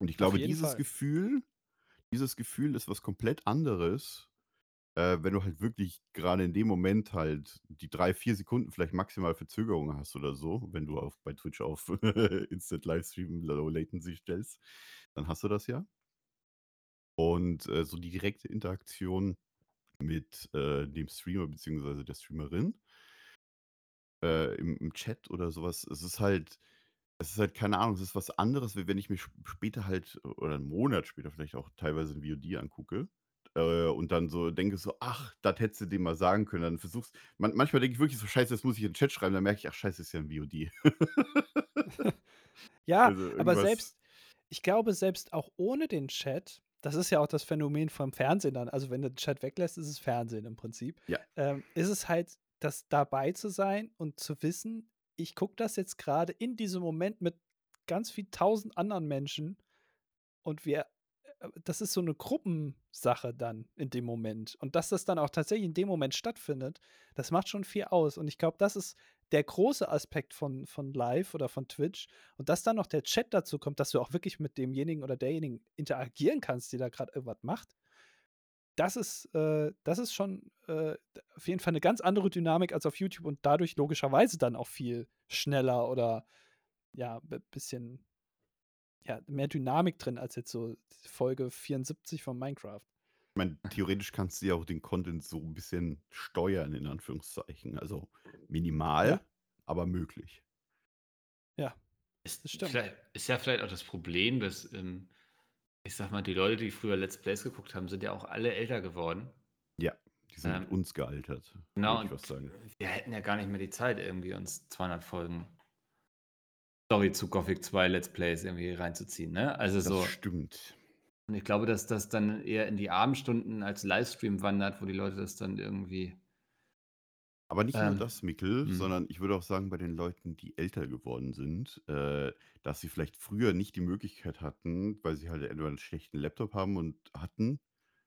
Und ich glaube, dieses Fall. Gefühl dieses Gefühl ist was komplett anderes, äh, wenn du halt wirklich grade in dem Moment halt die 3, 4 Sekunden vielleicht maximal Verzögerung hast oder so, wenn du auf bei Twitch auf Instant Livestream Low Latency stellst, dann hast du das ja. Und, äh, so die direkte Interaktion mit, äh, dem Streamer beziehungsweise der Streamerin äh, im im Chat oder so was, es ist halt es ist halt keine Ahnung, es ist was anderes, wie wenn ich mir sp später halt oder 'n Monat später vielleicht auch teilweise 'n VOD angucke, äh, und dann so denke so: „Ach, das hättest du dem mal sagen können.“ Dann versuchst man manchmal denke ich wirklich so: „Scheiße, jetzt muss ich in 'n Chat schreiben.“ Dann merke ich: „Ach scheiße, ist ja 'n VOD.“ Ja, Also, aber irgendwas selbst ich glaube, selbst auch ohne den Chat das ist ja auch das Phänomen vom Fernsehen dann. Also, wenn du den Chat weglässt, ist es Fernsehen im Prinzip. Ja. Ähm, ist es halt das dabei zu sein und zu wissen: „Ich gucke das jetzt grade in diesem Moment mit ganz viel 1.000 anderen Menschen und wir äh, das ist so 'ne Gruppensache dann in dem Moment. Und dass das dann auch tatsächlich in dem Moment stattfindet, das macht schon viel aus. Und ich glaube, das ist der große Aspekt von von Live oder von Twitch. Und dass dann noch der Chat dazu kommt, dass du auch wirklich mit demjenigen oder derjenigen interagieren kannst, die da grad irgendwas macht. Das ist äh, das ist schon, äh, auf jeden Fall 'ne ganz andere Dynamik als auf YouTube und dadurch logischerweise dann auch viel schneller oder ja, b bisschen ja, mehr Dynamik drin als jetzt so Folge 74 von Minecraft. Ich meine, theoretisch kannst du ja auch den Content so 'n bisschen steuern in Anführungszeichen. Also, minimal, Ja. aber möglich. Ja. Ist Das stimmt. vielleicht ist ja vielleicht auch das Problem, dass, ähm, ich sage mal, die Leute, die früher Let's Plays geguckt haben, sind ja auch alle älter geworden. Ja, die sind Ähm, mit uns gealtert, Genau, ich was sagen. wir hätten ja gar nicht mehr die Zeit, irgendwie uns 200 Folgen Story zu Gothic 2 Let's Plays irgendwie reinzuziehen, ne? Also Das so stimmt. und ich glaube, dass das dann eher in die Abendstunden als Livestream wandert, wo die Leute das dann irgendwie Aber nicht nur ähm, das, Mikkel, mhm. sondern ich würde auch sagen, bei den Leuten, die älter geworden sind, äh, dass sie vielleicht früher nicht die Möglichkeit hatten, weil sie halt entweder einen schlechten Laptop haben und hatten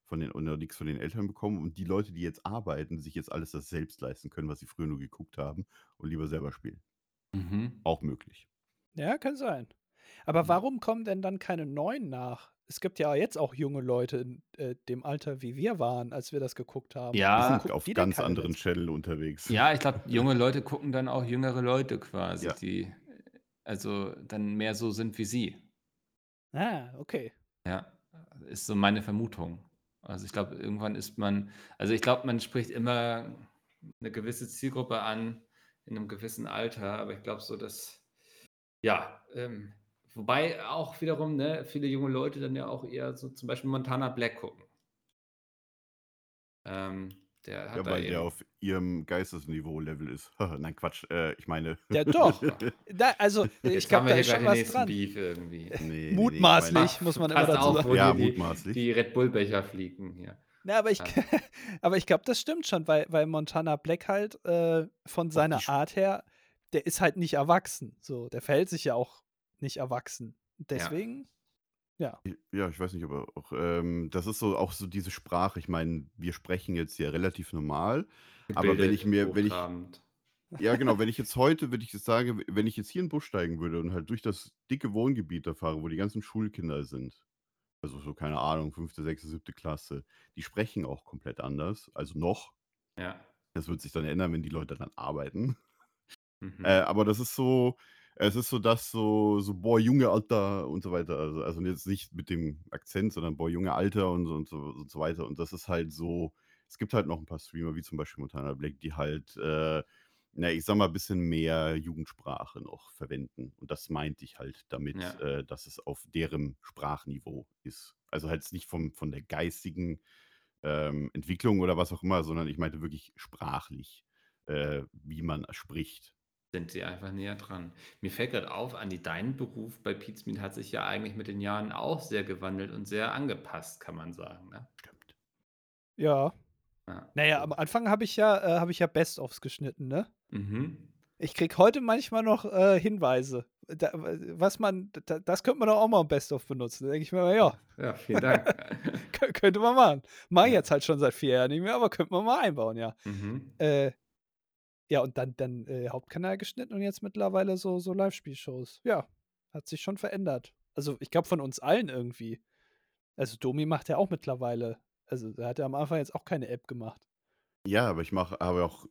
von den oder nix von den Eltern bekommen und die Leute, die jetzt arbeiten, sich jetzt alles das selbst leisten können, was sie früher nur geguckt haben und lieber selber spielen. Mhm. Auch möglich. Ja, kann sein. Aber Mhm. warum kommen denn dann keine neuen nach? Es gibt ja jetzt auch junge Leute in äh, dem Alter, wie wir waren, als wir das geguckt haben. Ja, sind auf ganz anderen Channel unterwegs. ja, ich glaube, junge Leute gucken dann auch jüngere Leute quasi, Ja. die also dann mehr so sind wie sie. Ah, okay. Ja, ist so meine Vermutung. Also, ich glaube, irgendwann ist man also, ich glaube, man spricht immer eine gewisse Zielgruppe an in einem gewissen Alter, aber ich glaube so, dass ja, ähm wobei auch wiederum, ne, viele junge Leute dann ja auch eher so zum Beispiel Montana Black gucken. Ähm, der Ja, hat da weil der auf ihrem Geistesniveau-Level ist. Nein, Quatsch. Äh, ich meine. Ja, doch. Da, also, ich jetzt glaube, haben wir da ist schon was dran. Beef irgendwie. Nee, nee, nee, ich Mutmaßlich. Ach, muss man immer dazu sagen. Ja, die mutmaßlich. die Red Bull-Becher fliegen hier. Na, aber ich, Ja. aber ich glaube, das stimmt schon, weil, weil Montana Black halt äh, von seiner Art her, der ist halt nicht erwachsen. So, der verhält sich ja auch nicht erwachsen. Ja. Deswegen, ja. Ja, ich weiß nicht, aber auch, ähm, das ist so auch so diese Sprache. Ich meine, wir sprechen jetzt ja relativ normal, aber wenn ich Gebildet, mir, wenn ich, ja genau, wenn ich jetzt heute, wenn ich jetzt sage, wenn ich jetzt hier in den Bus steigen würde und halt durch das dicke Wohngebiet da fahre, wo die ganzen Schulkinder sind, also so, keine Ahnung, fünfte, sechste, siebte Klasse, die sprechen auch komplett anders, also noch. Ja. Das wird sich dann ändern, wenn die Leute dann arbeiten. Äh, Mhm. aber das ist so es ist so das so so: „Boah, Junge, Alter“ und so weiter. Also also jetzt nicht mit dem Akzent, sondern: „Boah, Junge, Alter“ und so und so und so weiter. Und das ist halt so es gibt halt noch 'n paar Streamer, wie zum Beispiel Montana Black, die halt, äh, na, ich sage mal, bisschen mehr Jugendsprache noch verwenden. Und das meinte ich halt damit, Ja. äh, dass es auf deren Sprachniveau ist. Also halt nicht vom von der geistigen, ähm, Entwicklung oder was auch immer, sondern ich meinte wirklich sprachlich, äh, wie man spricht. Sind sie einfach näher dran. Mir fällt grad auf, Andi, dein Beruf bei Pizmeet hat sich ja eigentlich mit den Jahren auch sehr gewandelt und sehr angepasst, kann man sagen, ne? Stimmt. Ja. Ja, Na ja, so. am Anfang habe ich ja äh, habe ich ja Best-ofs geschnitten, ne? Mhm. Ich kriege heute manchmal noch äh, Hinweise. Da, was man, da, das könnte man doch auch mal im Best-of benutzen. Da denke ich mir mal, ja, Ja, vielen Dank. kö- könnte man machen. Mach ich jetzt halt schon seit vier Jahren nicht mehr, aber könnte man mal einbauen, ja. Mhm. Äh, ja, und dann, dann äh, Hauptkanal geschnitten und jetzt mittlerweile so, so Live-Spielshows. Ja, hat sich schon verändert. Also ich glaube von uns allen irgendwie. Also Domi macht ja auch mittlerweile. Also er hat ja am Anfang jetzt auch keine App gemacht. Ja, aber ich mache aber auch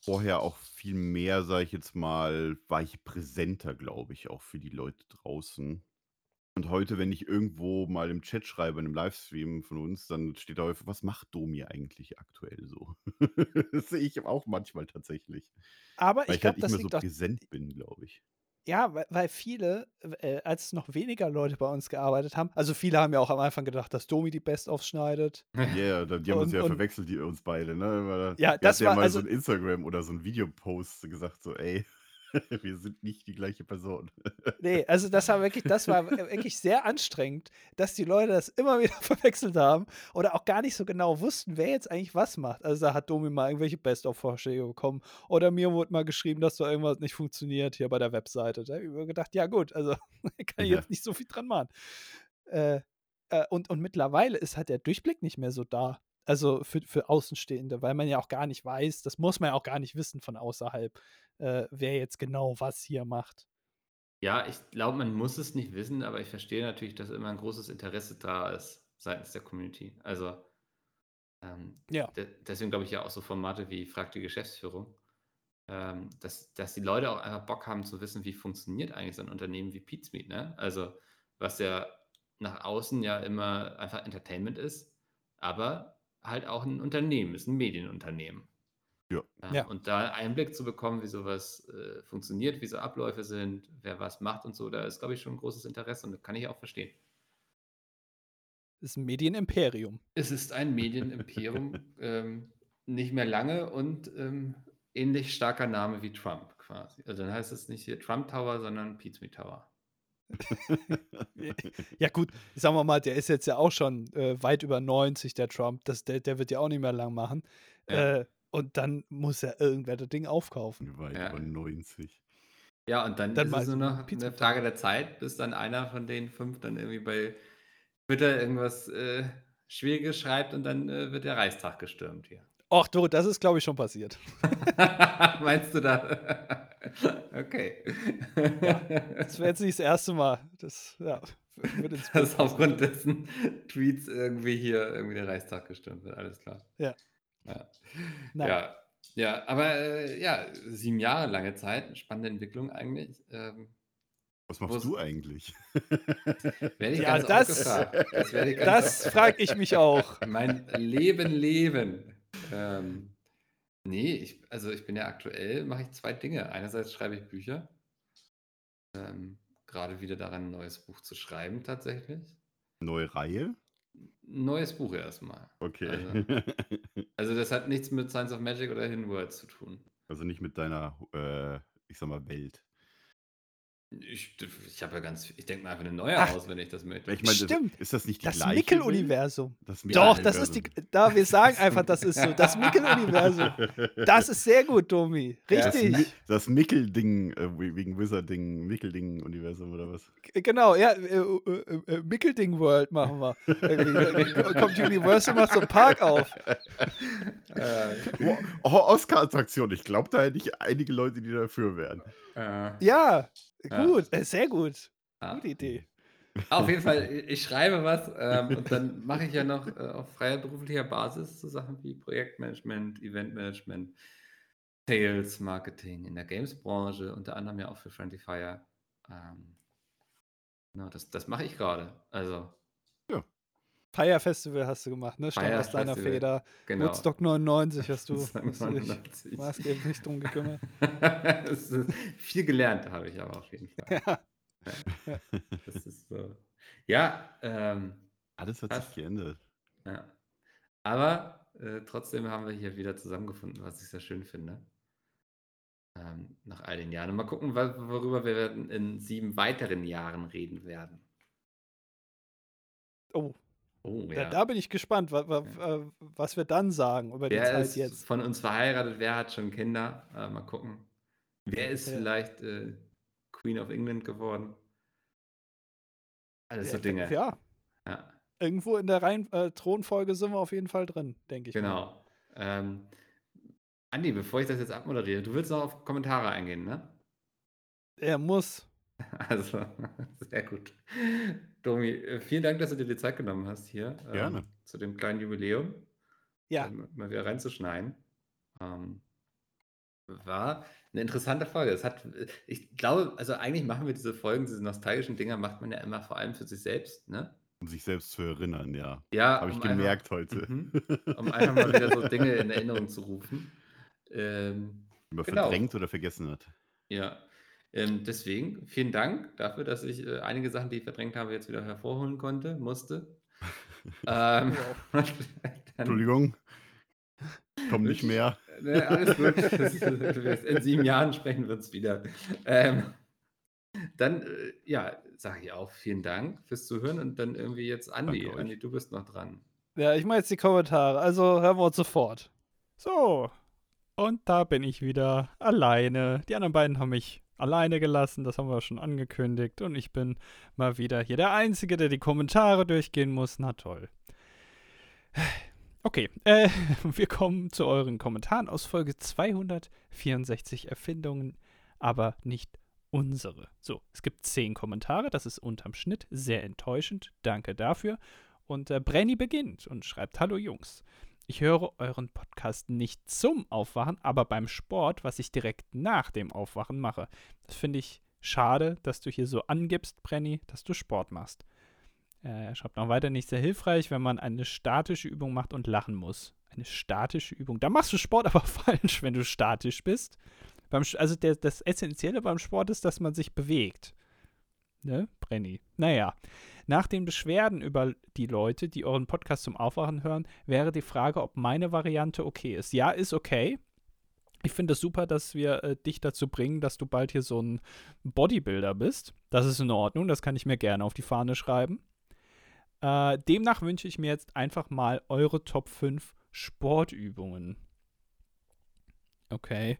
vorher auch viel mehr, sage ich jetzt mal war ich präsenter, glaube ich, auch für die Leute draußen. Und heute, wenn ich irgendwo mal im Chat schreibe, in 'nem Livestream von uns, dann steht da häufig: „Was macht Domi eigentlich aktuell so?“ Das sehe ich auch manchmal tatsächlich. Aber Weil ich ich halt glaube, nicht das mehr so liegt präsent bin, glaube ich. Ja, weil, weil viele, äh, als noch weniger Leute bei uns gearbeitet haben, also viele haben ja auch am Anfang gedacht, dass Domi die Best-ofs schneidet. Ja, da die haben uns Und- ja und- verwechselt, die uns beide, ne? Weil Ja, wir das hatten ja war mal so also- 'n Instagram oder so 'n Videopost gesagt, so: „Ey, wir sind nicht die gleiche Person.“ Nee, also das war wirklich, das war wirklich sehr anstrengend, dass die Leute das immer wieder verwechselt haben oder auch gar nicht so genau wussten, wer jetzt eigentlich was macht. Also da hat Domi mal irgendwelche Best-of-Vorschläge bekommen oder mir wurde mal geschrieben, dass da irgendwas nicht funktioniert hier bei der Webseite. Da habe ich mir gedacht, ja gut, also kann ich Ja. jetzt nicht so viel dran machen. Äh, äh, und, und mittlerweile ist halt der Durchblick nicht mehr so da. Also für, für Außenstehende, weil man ja auch gar nicht weiß, das muss man ja auch gar nicht wissen von außerhalb, äh, wer jetzt genau was hier macht. Ja, ich glaube, man muss es nicht wissen, aber ich verstehe natürlich, dass immer ein großes Interesse da ist seitens der Community. Also ähm, Ja. de deswegen glaube ich ja auch so Formate wie Frag die Geschäftsführung, ähm, dass, dass die Leute auch einfach Bock haben zu wissen, wie funktioniert eigentlich so ein Unternehmen wie Pizmeet, ne? Also was ja nach außen ja immer einfach Entertainment ist, aber halt auch ein Unternehmen ist, ein Medienunternehmen. Ja. Ja. Und da Einblick zu bekommen, wie sowas äh, funktioniert, wie so Abläufe sind, wer was macht und so, da ist, glaube ich, schon ein großes Interesse und das kann ich auch verstehen. Das ist ein Medienimperium. Es ist ein Medienimperium, ähm, nicht mehr lange und ähm, ähnlich starker Name wie Trump quasi. Also dann heißt es nicht hier Trump Tower, sondern Pizza Tower. Ja, gut, sagen wir mal, der ist jetzt ja auch schon äh, weit über 90, der Trump. Das, der, der wird ja auch nicht mehr lang machen. Ja. Äh, und dann muss ja irgendwer das Ding aufkaufen. Weit Ja. über 90. Ja, und dann Dann ist es nur noch Pizza eine Frage der Zeit, bis dann einer von den fünf dann irgendwie bei Twitter irgendwas äh, Schwieriges schreibt und dann äh, wird der Reichstag gestürmt hier. Ach du, das ist, glaube ich, schon passiert. Meinst du da? okay. Das wäre jetzt nicht das erste Mal. Das, ja, wird ins Bild Dass aufgrund dessen Tweets irgendwie hier irgendwie der Reichstag gestürmt wird, alles klar. Ja. Ja, ja, ja aber äh, ja, sieben Jahre lange Zeit, spannende Entwicklung eigentlich. Ähm, Was machst du eigentlich? werde ich Ja, das-. Das, werde ich ganz Das frage ich mich auch. Mein Leben, Leben. Ähm, nee, ich, also ich bin ja aktuell, mache ich zwei Dinge. Einerseits schreibe ich Bücher. Ähm, gerade wieder daran, ein neues Buch zu schreiben, tatsächlich. Neue Reihe? Neues Buch erstmal. Okay. Also- Also, das hat nichts mit Science of Magic oder Hidden Worlds zu tun. Also nicht mit deiner, äh, ich sag mal, Welt. Ich, ich habe ja ganz, ich denke mir einfach eine neue Ach, aus, wenn ich das möchte. Ich meine, Stimmt. das, ist das nicht die Das gleiche Mickel-Universum. Das Doch, das ist die. Da, wir sagen einfach, das ist so. Das Mickel-Universum. Das ist sehr gut, Domi. Ja. Das, Richtig. Mi das Mickel-Ding, äh, we- wegen Wizard-Ding, Mickel-Ding-Universum oder was? Genau, ja, äh, äh, äh, Mickelding World machen wir. Kommt Universal, macht so einen Park auf. Äh, Oh, Oscar-Attraktion. Ich glaube, da hätte ich einige Leute, die dafür wären. äh, Ja. Gut, äh, sehr gut. ah. Gute Idee. Auf jeden Fall, ich schreibe was ähm, und dann mache ich ja noch äh, auf freier beruflicher Basis so Sachen wie Projektmanagement, Eventmanagement, Sales, Marketing in der Games-Branche, unter anderem ja auch für Friendly Fire. Ähm, genau, das, das mache ich gerade. Also, Fire Festival hast du gemacht, ne? Fire aus deiner Festival, Feder. genau. Woodstock 99 hast du, hast du dich 99. maßgeblich drum gekümmert. Viel gelernt habe ich aber auf jeden Fall. Ja. Das ist so. Ja, ähm, Alles hat sich geändert. Ja. Aber äh, trotzdem haben wir hier wieder zusammengefunden, was ich sehr schön finde. Ähm, nach all den Jahren. Und mal gucken, worüber wir in sieben weiteren Jahren reden werden. Oh, Oh, da, ja. da bin ich gespannt, wa, wa, äh, was wir dann sagen über die Wer Zeit ist jetzt. von uns verheiratet? Wer hat schon Kinder? Äh, mal gucken. Wer ist Ja. vielleicht äh, Queen of England geworden? Alles so Ja, Dinge. Ja, Ja, irgendwo in der Reihen, äh, Thronfolge sind wir auf jeden Fall drin, denke ich. genau. Ähm, Andi, bevor ich das jetzt abmoderiere, du willst noch auf Kommentare eingehen, ne? Er muss. Also, sehr gut. Domi, äh, vielen Dank, dass du dir die Zeit genommen hast hier. Gerne. Ähm, zu dem kleinen Jubiläum. Ja, ähm, mal wieder reinzuschneiden. Ähm, war eine interessante Folge. Es hat, äh, ich glaube, also eigentlich machen wir diese Folgen, diese nostalgischen Dinger, macht man ja immer vor allem für sich selbst, ne? Um sich selbst zu erinnern, ja. Ja, Habe ich um gemerkt heute. Einfach, mhm, um einfach mal wieder so Dinge in Erinnerung zu rufen. Ähm, man Genau. verdrängt oder vergessen hat. Ja, ähm, deswegen vielen Dank dafür, dass ich äh, einige Sachen, die ich verdrängt habe, jetzt wieder hervorholen konnte, musste. ähm, dann, Entschuldigung. Komm nicht Ich- mehr. ne, alles gut. Das, ist- in sieben Jahren sprechen wir uns wieder. Ähm, dann, äh, ja, sage ich auch vielen Dank fürs Zuhören und dann irgendwie jetzt Andi. Andi, du bist noch dran. Ja, ich mache jetzt die Kommentare, also hören wir uns sofort. So, und da bin ich wieder alleine. Die anderen beiden haben mich alleine gelassen, das haben wir schon angekündigt. Und ich bin mal wieder hier der Einzige, der die Kommentare durchgehen muss. Na toll. Okay, äh, wir kommen zu euren Kommentaren aus Folge 264 Erfindungen, aber nicht unsere. So, es gibt zehn Kommentare, das ist unterm Schnitt, sehr enttäuschend. Danke dafür. Und äh, Brenny beginnt und schreibt: Hallo Jungs. Ich höre euren Podcast nicht zum Aufwachen, aber beim Sport, was ich direkt nach dem Aufwachen mache. Das finde ich schade, dass du hier so angibst, Brenny, dass du Sport machst. Äh, er schreibt noch weiter, nicht sehr hilfreich, wenn man eine statische Übung macht und lachen muss. Eine statische Übung. Da machst du Sport aber falsch, wenn du statisch bist. Beim, also der, das Essentielle beim Sport ist, dass man sich bewegt. Ne, Brenny? Naja. Nach den Beschwerden über die Leute, die euren Podcast zum Aufwachen hören, wäre die Frage, ob meine Variante okay ist. Ja, ist okay. Ich finde es super, dass wir äh, dich dazu bringen, dass du bald hier so ein Bodybuilder bist. Das ist in Ordnung, das kann ich mir gerne auf die Fahne schreiben. Äh, demnach wünsche ich mir jetzt einfach mal eure Top 5 Sportübungen. Okay.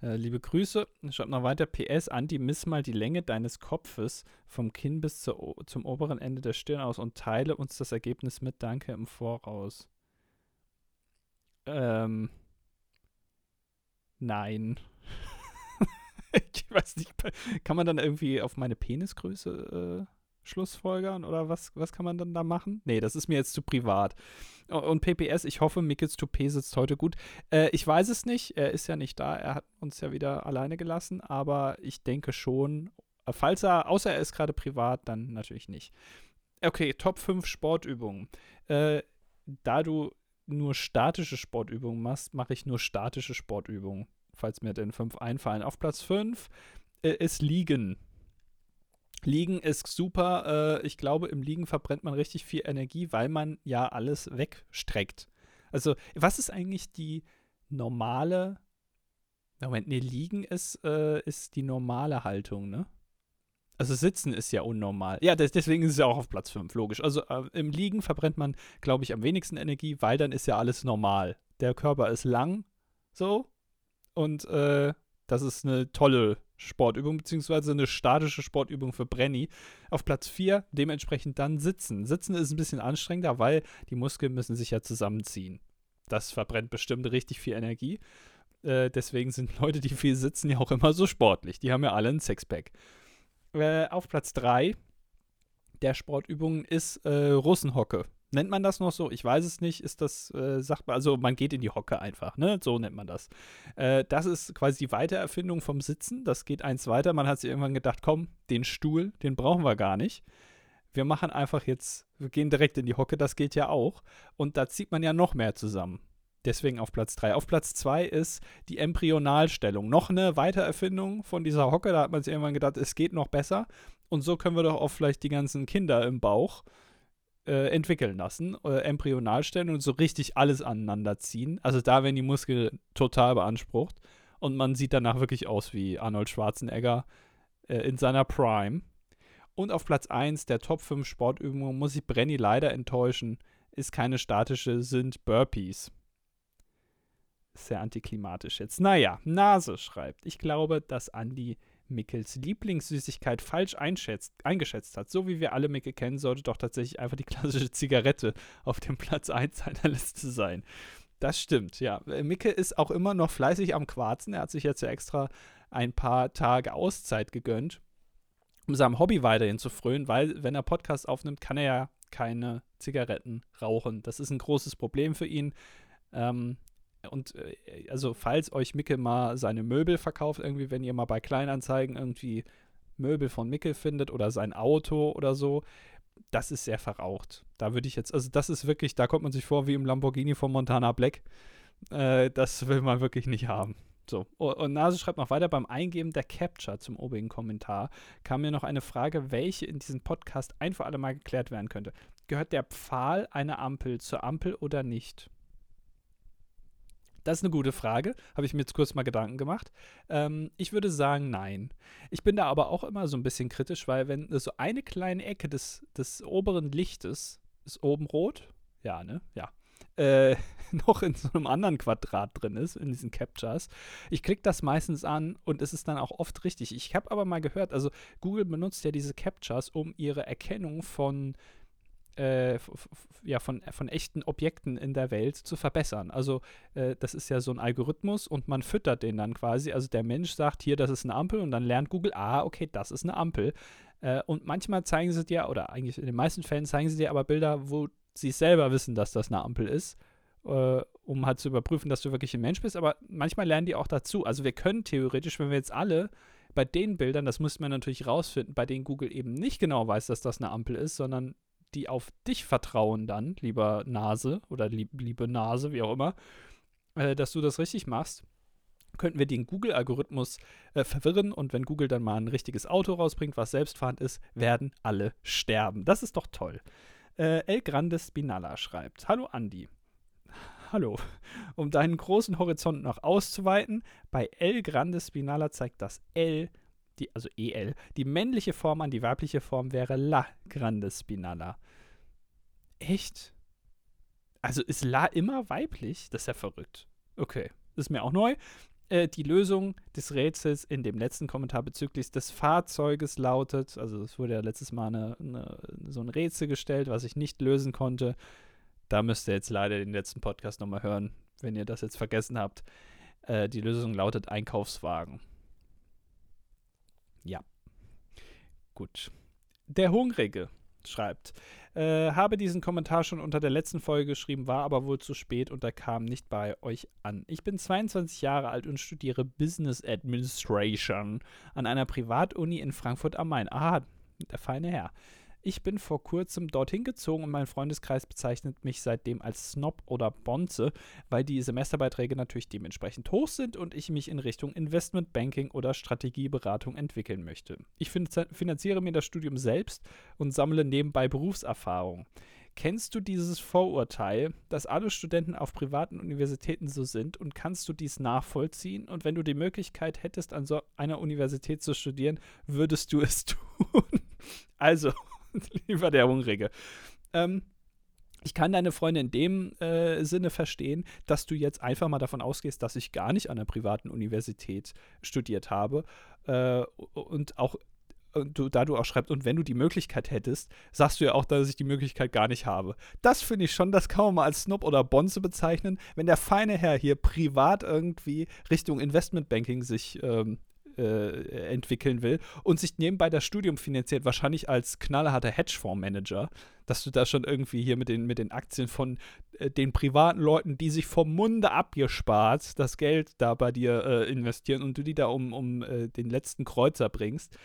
Äh, liebe Grüße. Schaut noch weiter. PS, Andi, miss mal die Länge deines Kopfes vom Kinn bis zur, zum oberen Ende der Stirn aus und teile uns das Ergebnis mit. Danke im Voraus. Ähm. Nein. ich weiß nicht. Kann man dann irgendwie auf meine Penisgröße äh, Schlussfolgern oder was, was kann man dann da machen? Nee, das ist mir jetzt zu privat. Und PPS, ich hoffe, Mickels Toupet sitzt heute gut. Äh, ich weiß es nicht, er ist ja nicht da, er hat uns ja wieder alleine gelassen, aber ich denke schon, äh, falls er, außer er ist gerade privat, dann natürlich nicht. Okay, Top 5 Sportübungen. Äh, da du nur statische Sportübungen machst, mache ich nur statische Sportübungen, falls mir denn 5 einfallen. Auf Platz 5 äh, ist Liegen. Liegen ist super. Äh, ich glaube, im Liegen verbrennt man richtig viel Energie, weil man ja alles wegstreckt. Also, was ist eigentlich die normale. Moment, nee, Liegen ist, äh, ist die normale Haltung, ne? Also Sitzen ist ja unnormal. Ja, das, deswegen ist es ja auch auf Platz 5, logisch. Also äh, im Liegen verbrennt man, glaube ich, am wenigsten Energie, weil dann ist ja alles normal. Der Körper ist lang, so. Und äh, das ist eine tolle Sportübung, beziehungsweise eine statische Sportübung für Brenny. Auf Platz 4 dementsprechend dann Sitzen. Sitzen ist ein bisschen anstrengender, weil die Muskeln müssen sich ja zusammenziehen. Das verbrennt bestimmt richtig viel Energie. Äh, deswegen sind Leute, die viel sitzen, ja auch immer so sportlich. Die haben ja alle ein Sixpack. Äh, auf Platz 3 der Sportübungen ist äh, Russenhocke. Nennt man das noch so? Ich weiß es nicht. Ist das, äh, sagt man, also man geht in die Hocke einfach, ne? So nennt man das. Äh, das ist quasi die Weitererfindung vom Sitzen. Das geht eins weiter. Man hat sich irgendwann gedacht, komm, den Stuhl, den brauchen wir gar nicht. Wir machen einfach jetzt, wir gehen direkt in die Hocke, das geht ja auch. Und da zieht man ja noch mehr zusammen. Deswegen auf Platz 3. Auf Platz 2 ist die Embryonalstellung. Noch eine Weitererfindung von dieser Hocke. Da hat man sich irgendwann gedacht, es geht noch besser. Und so können wir doch auch vielleicht die ganzen Kinder im Bauch entwickeln lassen, äh, embryonal stellen und so richtig alles aneinander ziehen. Also da werden die Muskeln total beansprucht und man sieht danach wirklich aus wie Arnold Schwarzenegger äh, in seiner Prime. Und auf Platz 1 der Top 5 Sportübungen muss ich Brenny leider enttäuschen, ist keine statische, sind Burpees. Sehr antiklimatisch jetzt. Naja, Nase schreibt. Ich glaube, dass Andy Mickels Lieblingssüßigkeit falsch eingeschätzt hat. So wie wir alle Mickel kennen, sollte doch tatsächlich einfach die klassische Zigarette auf dem Platz 1 seiner Liste sein. Das stimmt, ja. Micke ist auch immer noch fleißig am Quarzen. Er hat sich jetzt ja extra ein paar Tage Auszeit gegönnt, um seinem Hobby weiterhin zu frönen, weil, wenn er Podcast aufnimmt, kann er ja keine Zigaretten rauchen. Das ist ein großes Problem für ihn. Ähm, und äh, also, falls euch Micke mal seine Möbel verkauft, irgendwie, wenn ihr mal bei Kleinanzeigen irgendwie Möbel von Micke findet oder sein Auto oder so, das ist sehr verraucht. Da würde ich jetzt, also das ist wirklich, da kommt man sich vor wie im Lamborghini von Montana Black. Äh, das will man wirklich nicht haben. So, und Nase schreibt noch weiter, beim Eingeben der Capture zum obigen Kommentar kam mir noch eine Frage, welche in diesem Podcast ein für alle Mal geklärt werden könnte. Gehört der Pfahl einer Ampel zur Ampel oder nicht? Das ist eine gute Frage. Habe ich mir jetzt kurz mal Gedanken gemacht. Ähm, ich würde sagen, nein. Ich bin da aber auch immer so ein bisschen kritisch, weil wenn so eine kleine Ecke des, des oberen Lichtes ist oben rot, ja, ne? Ja. Äh, noch in so einem anderen Quadrat drin ist, in diesen Captures. Ich klicke das meistens an und es ist dann auch oft richtig. Ich habe aber mal gehört, also Google benutzt ja diese Captures, um ihre Erkennung von äh, ja, von, von echten Objekten in der Welt zu verbessern. Also äh, das ist ja so ein Algorithmus und man füttert den dann quasi. Also der Mensch sagt, hier, das ist eine Ampel und dann lernt Google, ah, okay, das ist eine Ampel. Äh, und manchmal zeigen sie dir, oder eigentlich in den meisten Fällen zeigen sie dir aber Bilder, wo sie selber wissen, dass das eine Ampel ist, äh, um halt zu überprüfen, dass du wirklich ein Mensch bist. Aber manchmal lernen die auch dazu. Also wir können theoretisch, wenn wir jetzt alle bei den Bildern, das müsste man natürlich rausfinden, bei denen Google eben nicht genau weiß, dass das eine Ampel ist, sondern die auf dich vertrauen dann, lieber Nase oder lieb, liebe Nase, wie auch immer, äh, dass du das richtig machst, könnten wir den Google-Algorithmus äh, verwirren und wenn Google dann mal ein richtiges Auto rausbringt, was selbstfahrend ist, werden alle sterben. Das ist doch toll. Äh, El Grande Spinalla schreibt: Hallo Andi. Hallo. Um deinen großen Horizont noch auszuweiten, bei El Grande Spinalla zeigt das L, die, also EL, die männliche Form an, die weibliche Form wäre La Grande Spinalla. Echt? Also ist La immer weiblich? Das ist ja verrückt. Okay, ist mir auch neu. Äh, die Lösung des Rätsels in dem letzten Kommentar bezüglich des Fahrzeuges lautet, also es wurde ja letztes Mal eine, eine, so ein Rätsel gestellt, was ich nicht lösen konnte. Da müsst ihr jetzt leider den letzten Podcast nochmal hören, wenn ihr das jetzt vergessen habt. Äh, die Lösung lautet Einkaufswagen. Ja. Gut. Der Hungrige schreibt, äh, habe diesen Kommentar schon unter der letzten Folge geschrieben, war aber wohl zu spät und er kam nicht bei euch an. Ich bin 22 Jahre alt und studiere Business Administration an einer Privatuni in Frankfurt am Main. Aha, der feine Herr. Ich bin vor kurzem dorthin gezogen und mein Freundeskreis bezeichnet mich seitdem als Snob oder Bonze, weil die Semesterbeiträge natürlich dementsprechend hoch sind und ich mich in Richtung Investmentbanking oder Strategieberatung entwickeln möchte. Ich finanziere mir das Studium selbst und sammle nebenbei Berufserfahrung. Kennst du dieses Vorurteil, dass alle Studenten auf privaten Universitäten so sind und kannst du dies nachvollziehen? Und wenn du die Möglichkeit hättest, an so einer Universität zu studieren, würdest du es tun? Also, lieber der Hungrige. Ähm, ich kann deine Freunde in dem äh, Sinne verstehen, dass du jetzt einfach mal davon ausgehst, dass ich gar nicht an einer privaten Universität studiert habe äh, und auch du, da du auch schreibst, und wenn du die Möglichkeit hättest, sagst du ja auch, dass ich die Möglichkeit gar nicht habe. Das finde ich schon, das kann man mal als Snob oder Bonze bezeichnen. Wenn der feine Herr hier privat irgendwie Richtung Investmentbanking sich ähm, äh, entwickeln will und sich nebenbei das Studium finanziert, wahrscheinlich als knallharter Hedgefondsmanager, dass du da schon irgendwie hier mit den, mit den Aktien von äh, den privaten Leuten, die sich vom Munde abgespart das Geld da bei dir äh, investieren und du die da um, um äh, den letzten Kreuzer bringst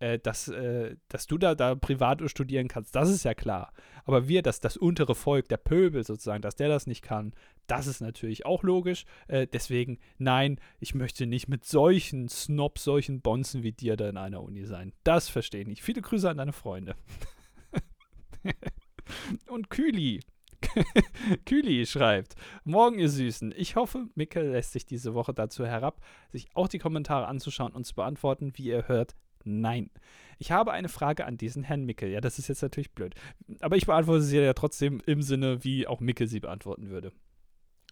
äh, dass, äh, dass du da, da privat studieren kannst, das ist ja klar. Aber wir, dass das untere Volk, der Pöbel sozusagen, dass der das nicht kann, das ist natürlich auch logisch. Äh, deswegen, nein, ich möchte nicht mit solchen Snobs, solchen Bonzen wie dir da in einer Uni sein. Das verstehe ich. Viele Grüße an deine Freunde. Und Küli. Küli schreibt: Morgen, ihr Süßen. Ich hoffe, Mikkel lässt sich diese Woche dazu herab, sich auch die Kommentare anzuschauen und zu beantworten. Wie ihr hört, Nein. Ich habe eine Frage an diesen Herrn Mickel. Ja, das ist jetzt natürlich blöd. Aber ich beantworte sie ja trotzdem im Sinne, wie auch Mickel sie beantworten würde.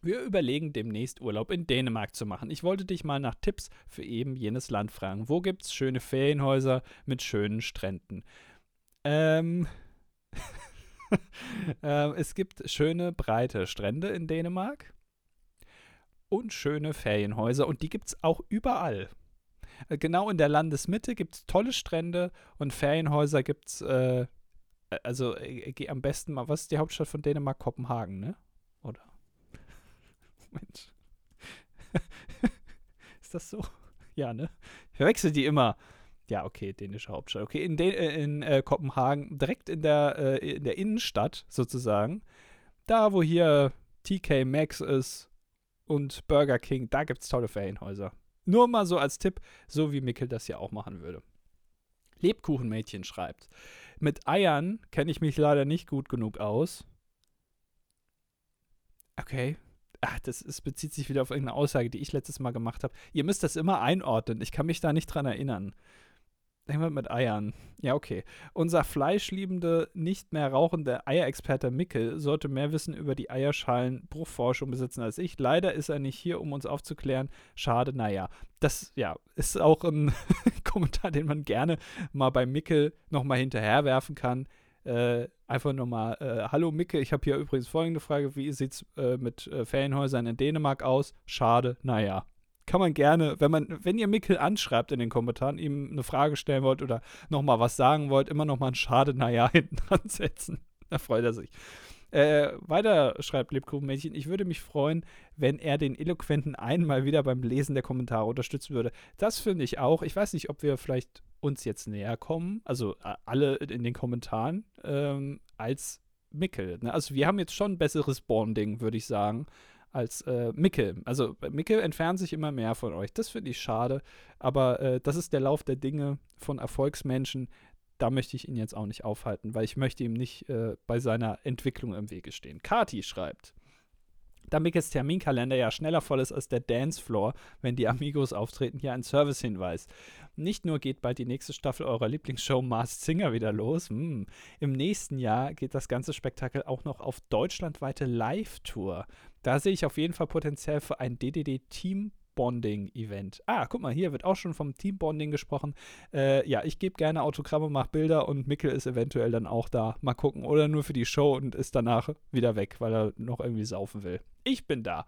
Wir überlegen demnächst Urlaub in Dänemark zu machen. Ich wollte dich mal nach Tipps für eben jenes Land fragen. Wo gibt es schöne Ferienhäuser mit schönen Stränden? Ähm. ähm, es gibt schöne, breite Strände in Dänemark und schöne Ferienhäuser und die gibt es auch überall. Äh, genau in der Landesmitte gibt es tolle Strände und Ferienhäuser gibt es, äh, also äh, geh am besten mal, was ist die Hauptstadt von Dänemark? Kopenhagen, ne? Oder? Mensch. ist das so? Ja, ne? Ich verwechsel die immer. Ja, okay, dänische Hauptstadt. Okay, in, De äh, in äh, Kopenhagen, direkt in der, äh, in der Innenstadt sozusagen, da wo hier TK Maxx ist und Burger King, da gibt es tolle Ferienhäuser. Nur mal so als Tipp, so wie Mickel das ja auch machen würde. Lebkuchenmädchen schreibt: Mit Eiern kenne ich mich leider nicht gut genug aus. Okay. Ach, das ist, bezieht sich wieder auf irgendeine Aussage, die ich letztes Mal gemacht habe. Ihr müsst das immer einordnen. Ich kann mich da nicht dran erinnern. Irgendwas mit Eiern. Ja, okay. Unser fleischliebende, nicht mehr rauchende Eierexperte Mickel sollte mehr Wissen über die Eierschalenbruchforschung besitzen als ich. Leider ist er nicht hier, um uns aufzuklären. Schade, naja. Das, ja, ist auch ein Kommentar, den man gerne mal bei Mickel nochmal hinterherwerfen kann. Äh, einfach nochmal, äh, hallo Micke, ich habe hier übrigens folgende Frage, wie sieht es äh, mit äh, Ferienhäusern in Dänemark aus? Schade, naja kann man gerne, wenn man, wenn ihr Mickel anschreibt in den Kommentaren, ihm eine Frage stellen wollt oder nochmal was sagen wollt, immer nochmal ein Schade, naja, hinten dran setzen. Da freut er sich. Äh, weiter schreibt Lebkuchenmädchen, ich würde mich freuen, wenn er den eloquenten einmal wieder beim Lesen der Kommentare unterstützen würde. Das finde ich auch. Ich weiß nicht, ob wir vielleicht uns jetzt näher kommen, also äh, alle in den Kommentaren. Ähm, als Mickel. Ne? Also wir haben jetzt schon ein besseres Bonding, würde ich sagen, als äh, Mickel. Also Mickel entfernt sich immer mehr von euch. Das finde ich schade. Aber äh, das ist der Lauf der Dinge von Erfolgsmenschen. Da möchte ich ihn jetzt auch nicht aufhalten, weil ich möchte ihm nicht äh, bei seiner Entwicklung im Wege stehen. Kati schreibt, da Mickes Terminkalender ja schneller voll ist als der Dancefloor, wenn die Amigos auftreten, hier ein Servicehinweis. Nicht nur geht bald die nächste Staffel eurer Lieblingsshow Mars Singer wieder los, hm. im nächsten Jahr geht das ganze Spektakel auch noch auf deutschlandweite Live-Tour. Da sehe ich auf jeden Fall potenziell für ein DDD-Team Bonding-Event. Ah, guck mal, hier wird auch schon vom Team-Bonding gesprochen. Äh, ja, ich gebe gerne Autogramme, mache Bilder und Mickel ist eventuell dann auch da. Mal gucken. Oder nur für die Show und ist danach wieder weg, weil er noch irgendwie saufen will. Ich bin da.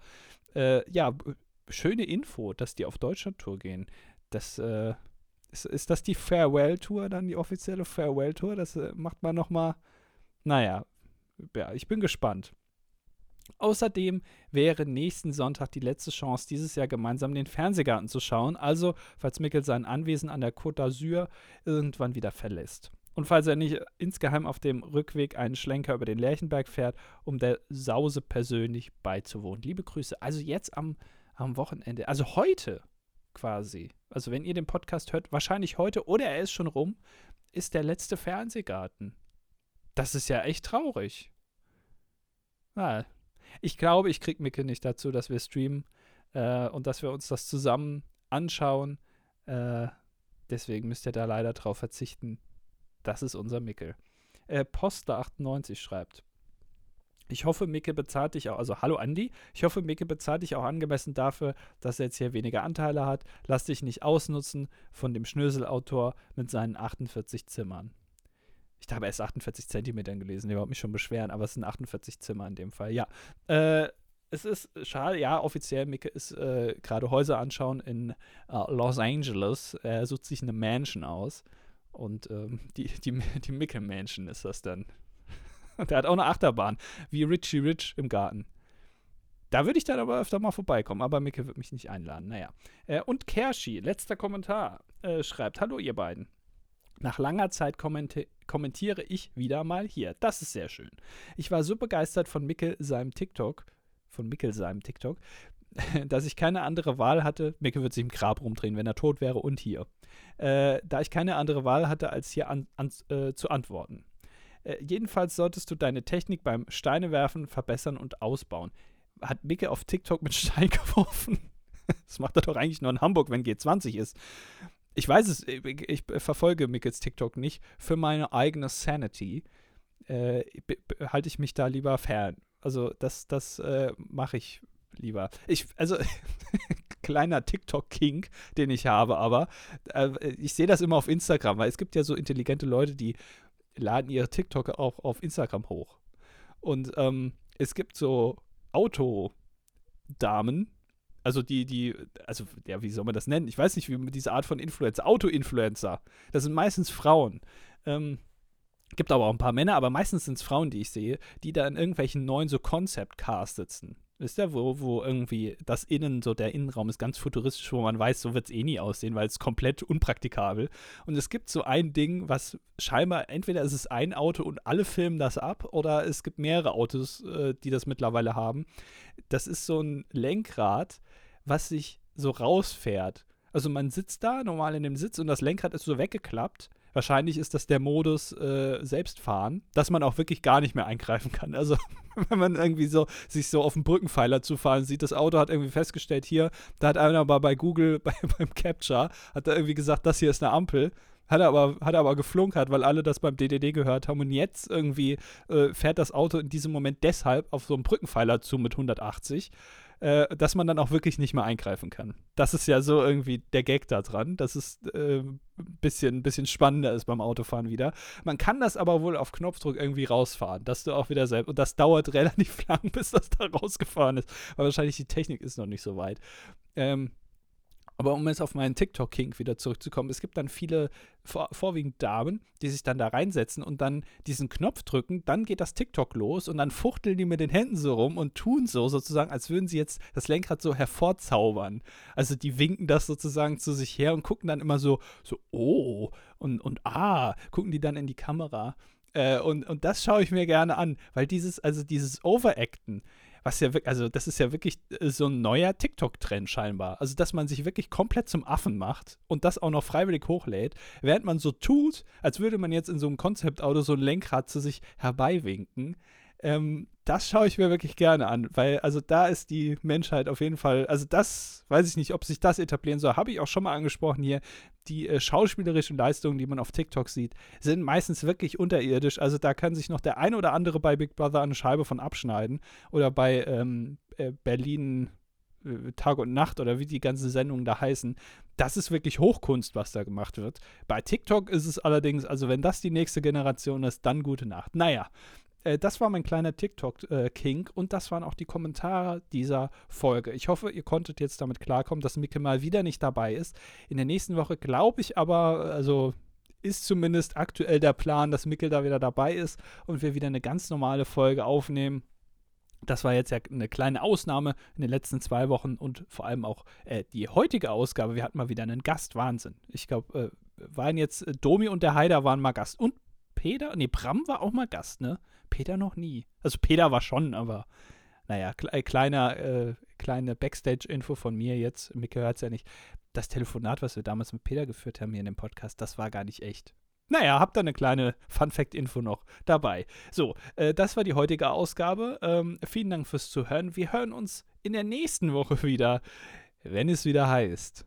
Äh, ja, schöne Info, dass die auf Deutschland-Tour gehen. Das, äh, ist, ist das die Farewell-Tour, dann die offizielle Farewell-Tour? Das äh, macht man nochmal. Naja, ja, ich bin gespannt. Außerdem wäre nächsten Sonntag die letzte Chance, dieses Jahr gemeinsam den Fernsehgarten zu schauen, also falls Mikkel sein Anwesen an der Côte d'Azur irgendwann wieder verlässt. Und falls er nicht insgeheim auf dem Rückweg einen Schlenker über den Lerchenberg fährt, um der Sause persönlich beizuwohnen. Liebe Grüße. Also jetzt am, am Wochenende, also heute quasi, also wenn ihr den Podcast hört, wahrscheinlich heute oder er ist schon rum, ist der letzte Fernsehgarten. Das ist ja echt traurig. Na, ich glaube, ich kriege Micke nicht dazu, dass wir streamen äh, und dass wir uns das zusammen anschauen. Äh, deswegen müsst ihr da leider drauf verzichten. Das ist unser Mickel. Äh, Poster98 schreibt. Ich hoffe, Micke bezahlt dich auch, also hallo Andi, ich hoffe, Micke bezahlt dich auch angemessen dafür, dass er jetzt hier weniger Anteile hat. Lass dich nicht ausnutzen von dem Schnöselautor mit seinen 48 Zimmern. Ich habe erst 48 Zentimetern gelesen, überhaupt mich schon beschweren, aber es sind 48 Zimmer in dem Fall. Ja, äh, es ist schade, ja, offiziell, Micke ist äh, gerade Häuser anschauen in uh, Los Angeles. Er sucht sich eine Mansion aus. Und ähm, die, die, die Micke Mansion ist das dann. Der hat auch eine Achterbahn, wie Richie Rich im Garten. Da würde ich dann aber öfter mal vorbeikommen, aber Micke wird mich nicht einladen. Naja. Äh, und Kershi, letzter Kommentar, äh, schreibt: Hallo, ihr beiden. Nach langer Zeit kommenti kommentiere ich wieder mal hier. Das ist sehr schön. Ich war so begeistert von Mickel seinem TikTok, von Mickel seinem TikTok, dass ich keine andere Wahl hatte. Mickel wird sich im Grab rumdrehen, wenn er tot wäre und hier. Äh, da ich keine andere Wahl hatte, als hier an, an, äh, zu antworten. Äh, jedenfalls solltest du deine Technik beim Steinewerfen verbessern und ausbauen. Hat Micke auf TikTok mit Stein geworfen? das macht er doch eigentlich nur in Hamburg, wenn G20 ist ich weiß es, ich, ich verfolge Mickels TikTok nicht. Für meine eigene Sanity äh, halte ich mich da lieber fern. Also das, das äh, mache ich lieber. Ich, also kleiner TikTok-King, den ich habe, aber äh, ich sehe das immer auf Instagram, weil es gibt ja so intelligente Leute, die laden ihre TikTok auch auf Instagram hoch. Und ähm, es gibt so Autodamen, also die, die, also ja, wie soll man das nennen? Ich weiß nicht, wie man diese Art von Influencer, Auto-Influencer, das sind meistens Frauen. Ähm, gibt aber auch ein paar Männer, aber meistens sind es Frauen, die ich sehe, die da in irgendwelchen neuen so Concept-Cars sitzen. Wisst ihr, wo, wo irgendwie das Innen, so der Innenraum ist ganz futuristisch, wo man weiß, so wird es eh nie aussehen, weil es komplett unpraktikabel. Und es gibt so ein Ding, was scheinbar, entweder ist es ein Auto und alle filmen das ab, oder es gibt mehrere Autos, äh, die das mittlerweile haben. Das ist so ein Lenkrad, was sich so rausfährt. Also man sitzt da normal in dem Sitz und das Lenkrad ist so weggeklappt. Wahrscheinlich ist das der Modus äh, Selbstfahren, dass man auch wirklich gar nicht mehr eingreifen kann. Also wenn man irgendwie so sich so auf den Brückenpfeiler zufahren sieht, das Auto hat irgendwie festgestellt, hier, da hat einer aber bei Google bei, beim Capture, hat er irgendwie gesagt, das hier ist eine Ampel. Hat er aber, hat er aber geflunkert, weil alle das beim DDD gehört haben. Und jetzt irgendwie äh, fährt das Auto in diesem Moment deshalb auf so einen Brückenpfeiler zu mit 180 äh, dass man dann auch wirklich nicht mehr eingreifen kann. Das ist ja so irgendwie der Gag da dran, dass es äh, ein bisschen, bisschen spannender ist beim Autofahren wieder. Man kann das aber wohl auf Knopfdruck irgendwie rausfahren, dass du auch wieder selbst, und das dauert relativ lang, bis das da rausgefahren ist, weil wahrscheinlich die Technik ist noch nicht so weit. Ähm, aber um jetzt auf meinen TikTok-King wieder zurückzukommen, es gibt dann viele, vor, vorwiegend Damen, die sich dann da reinsetzen und dann diesen Knopf drücken, dann geht das TikTok los und dann fuchteln die mit den Händen so rum und tun so sozusagen, als würden sie jetzt das Lenkrad so hervorzaubern. Also die winken das sozusagen zu sich her und gucken dann immer so, so, oh und, und ah, gucken die dann in die Kamera. Äh, und, und das schaue ich mir gerne an, weil dieses, also dieses Overacten, was ja wirklich, also das ist ja wirklich äh, so ein neuer TikTok-Trend scheinbar. Also, dass man sich wirklich komplett zum Affen macht und das auch noch freiwillig hochlädt, während man so tut, als würde man jetzt in so einem Konzeptauto so ein Lenkrad zu sich herbeiwinken. Ähm, das schaue ich mir wirklich gerne an, weil also da ist die Menschheit auf jeden Fall, also das weiß ich nicht, ob sich das etablieren soll, habe ich auch schon mal angesprochen hier. Die äh, schauspielerischen Leistungen, die man auf TikTok sieht, sind meistens wirklich unterirdisch. Also da kann sich noch der ein oder andere bei Big Brother eine Scheibe von abschneiden oder bei ähm, äh, Berlin äh, Tag und Nacht oder wie die ganzen Sendungen da heißen. Das ist wirklich Hochkunst, was da gemacht wird. Bei TikTok ist es allerdings, also wenn das die nächste Generation ist, dann gute Nacht. Naja, äh, das war mein kleiner TikTok-King und das waren auch die Kommentare dieser Folge. Ich hoffe, ihr konntet jetzt damit klarkommen, dass Micke mal wieder nicht dabei ist. In der nächsten Woche glaube ich aber, also ist zumindest aktuell der Plan, dass Mickel da wieder dabei ist und wir wieder eine ganz normale Folge aufnehmen. Das war jetzt ja eine kleine Ausnahme in den letzten zwei Wochen und vor allem auch äh, die heutige Ausgabe. Wir hatten mal wieder einen Gast. Wahnsinn. Ich glaube, äh, waren jetzt äh, Domi und der Haider waren mal Gast. Und Peter, nee, Bram war auch mal Gast, ne? Peter noch nie. Also Peter war schon, aber naja, kle kleiner, äh, kleine Backstage-Info von mir jetzt. Micke hört es ja nicht. Das Telefonat, was wir damals mit Peter geführt haben hier in dem Podcast, das war gar nicht echt. Naja, habt ihr eine kleine Fun-Fact-Info noch dabei. So, äh, das war die heutige Ausgabe. Ähm, vielen Dank fürs Zuhören. Wir hören uns in der nächsten Woche wieder, wenn es wieder heißt.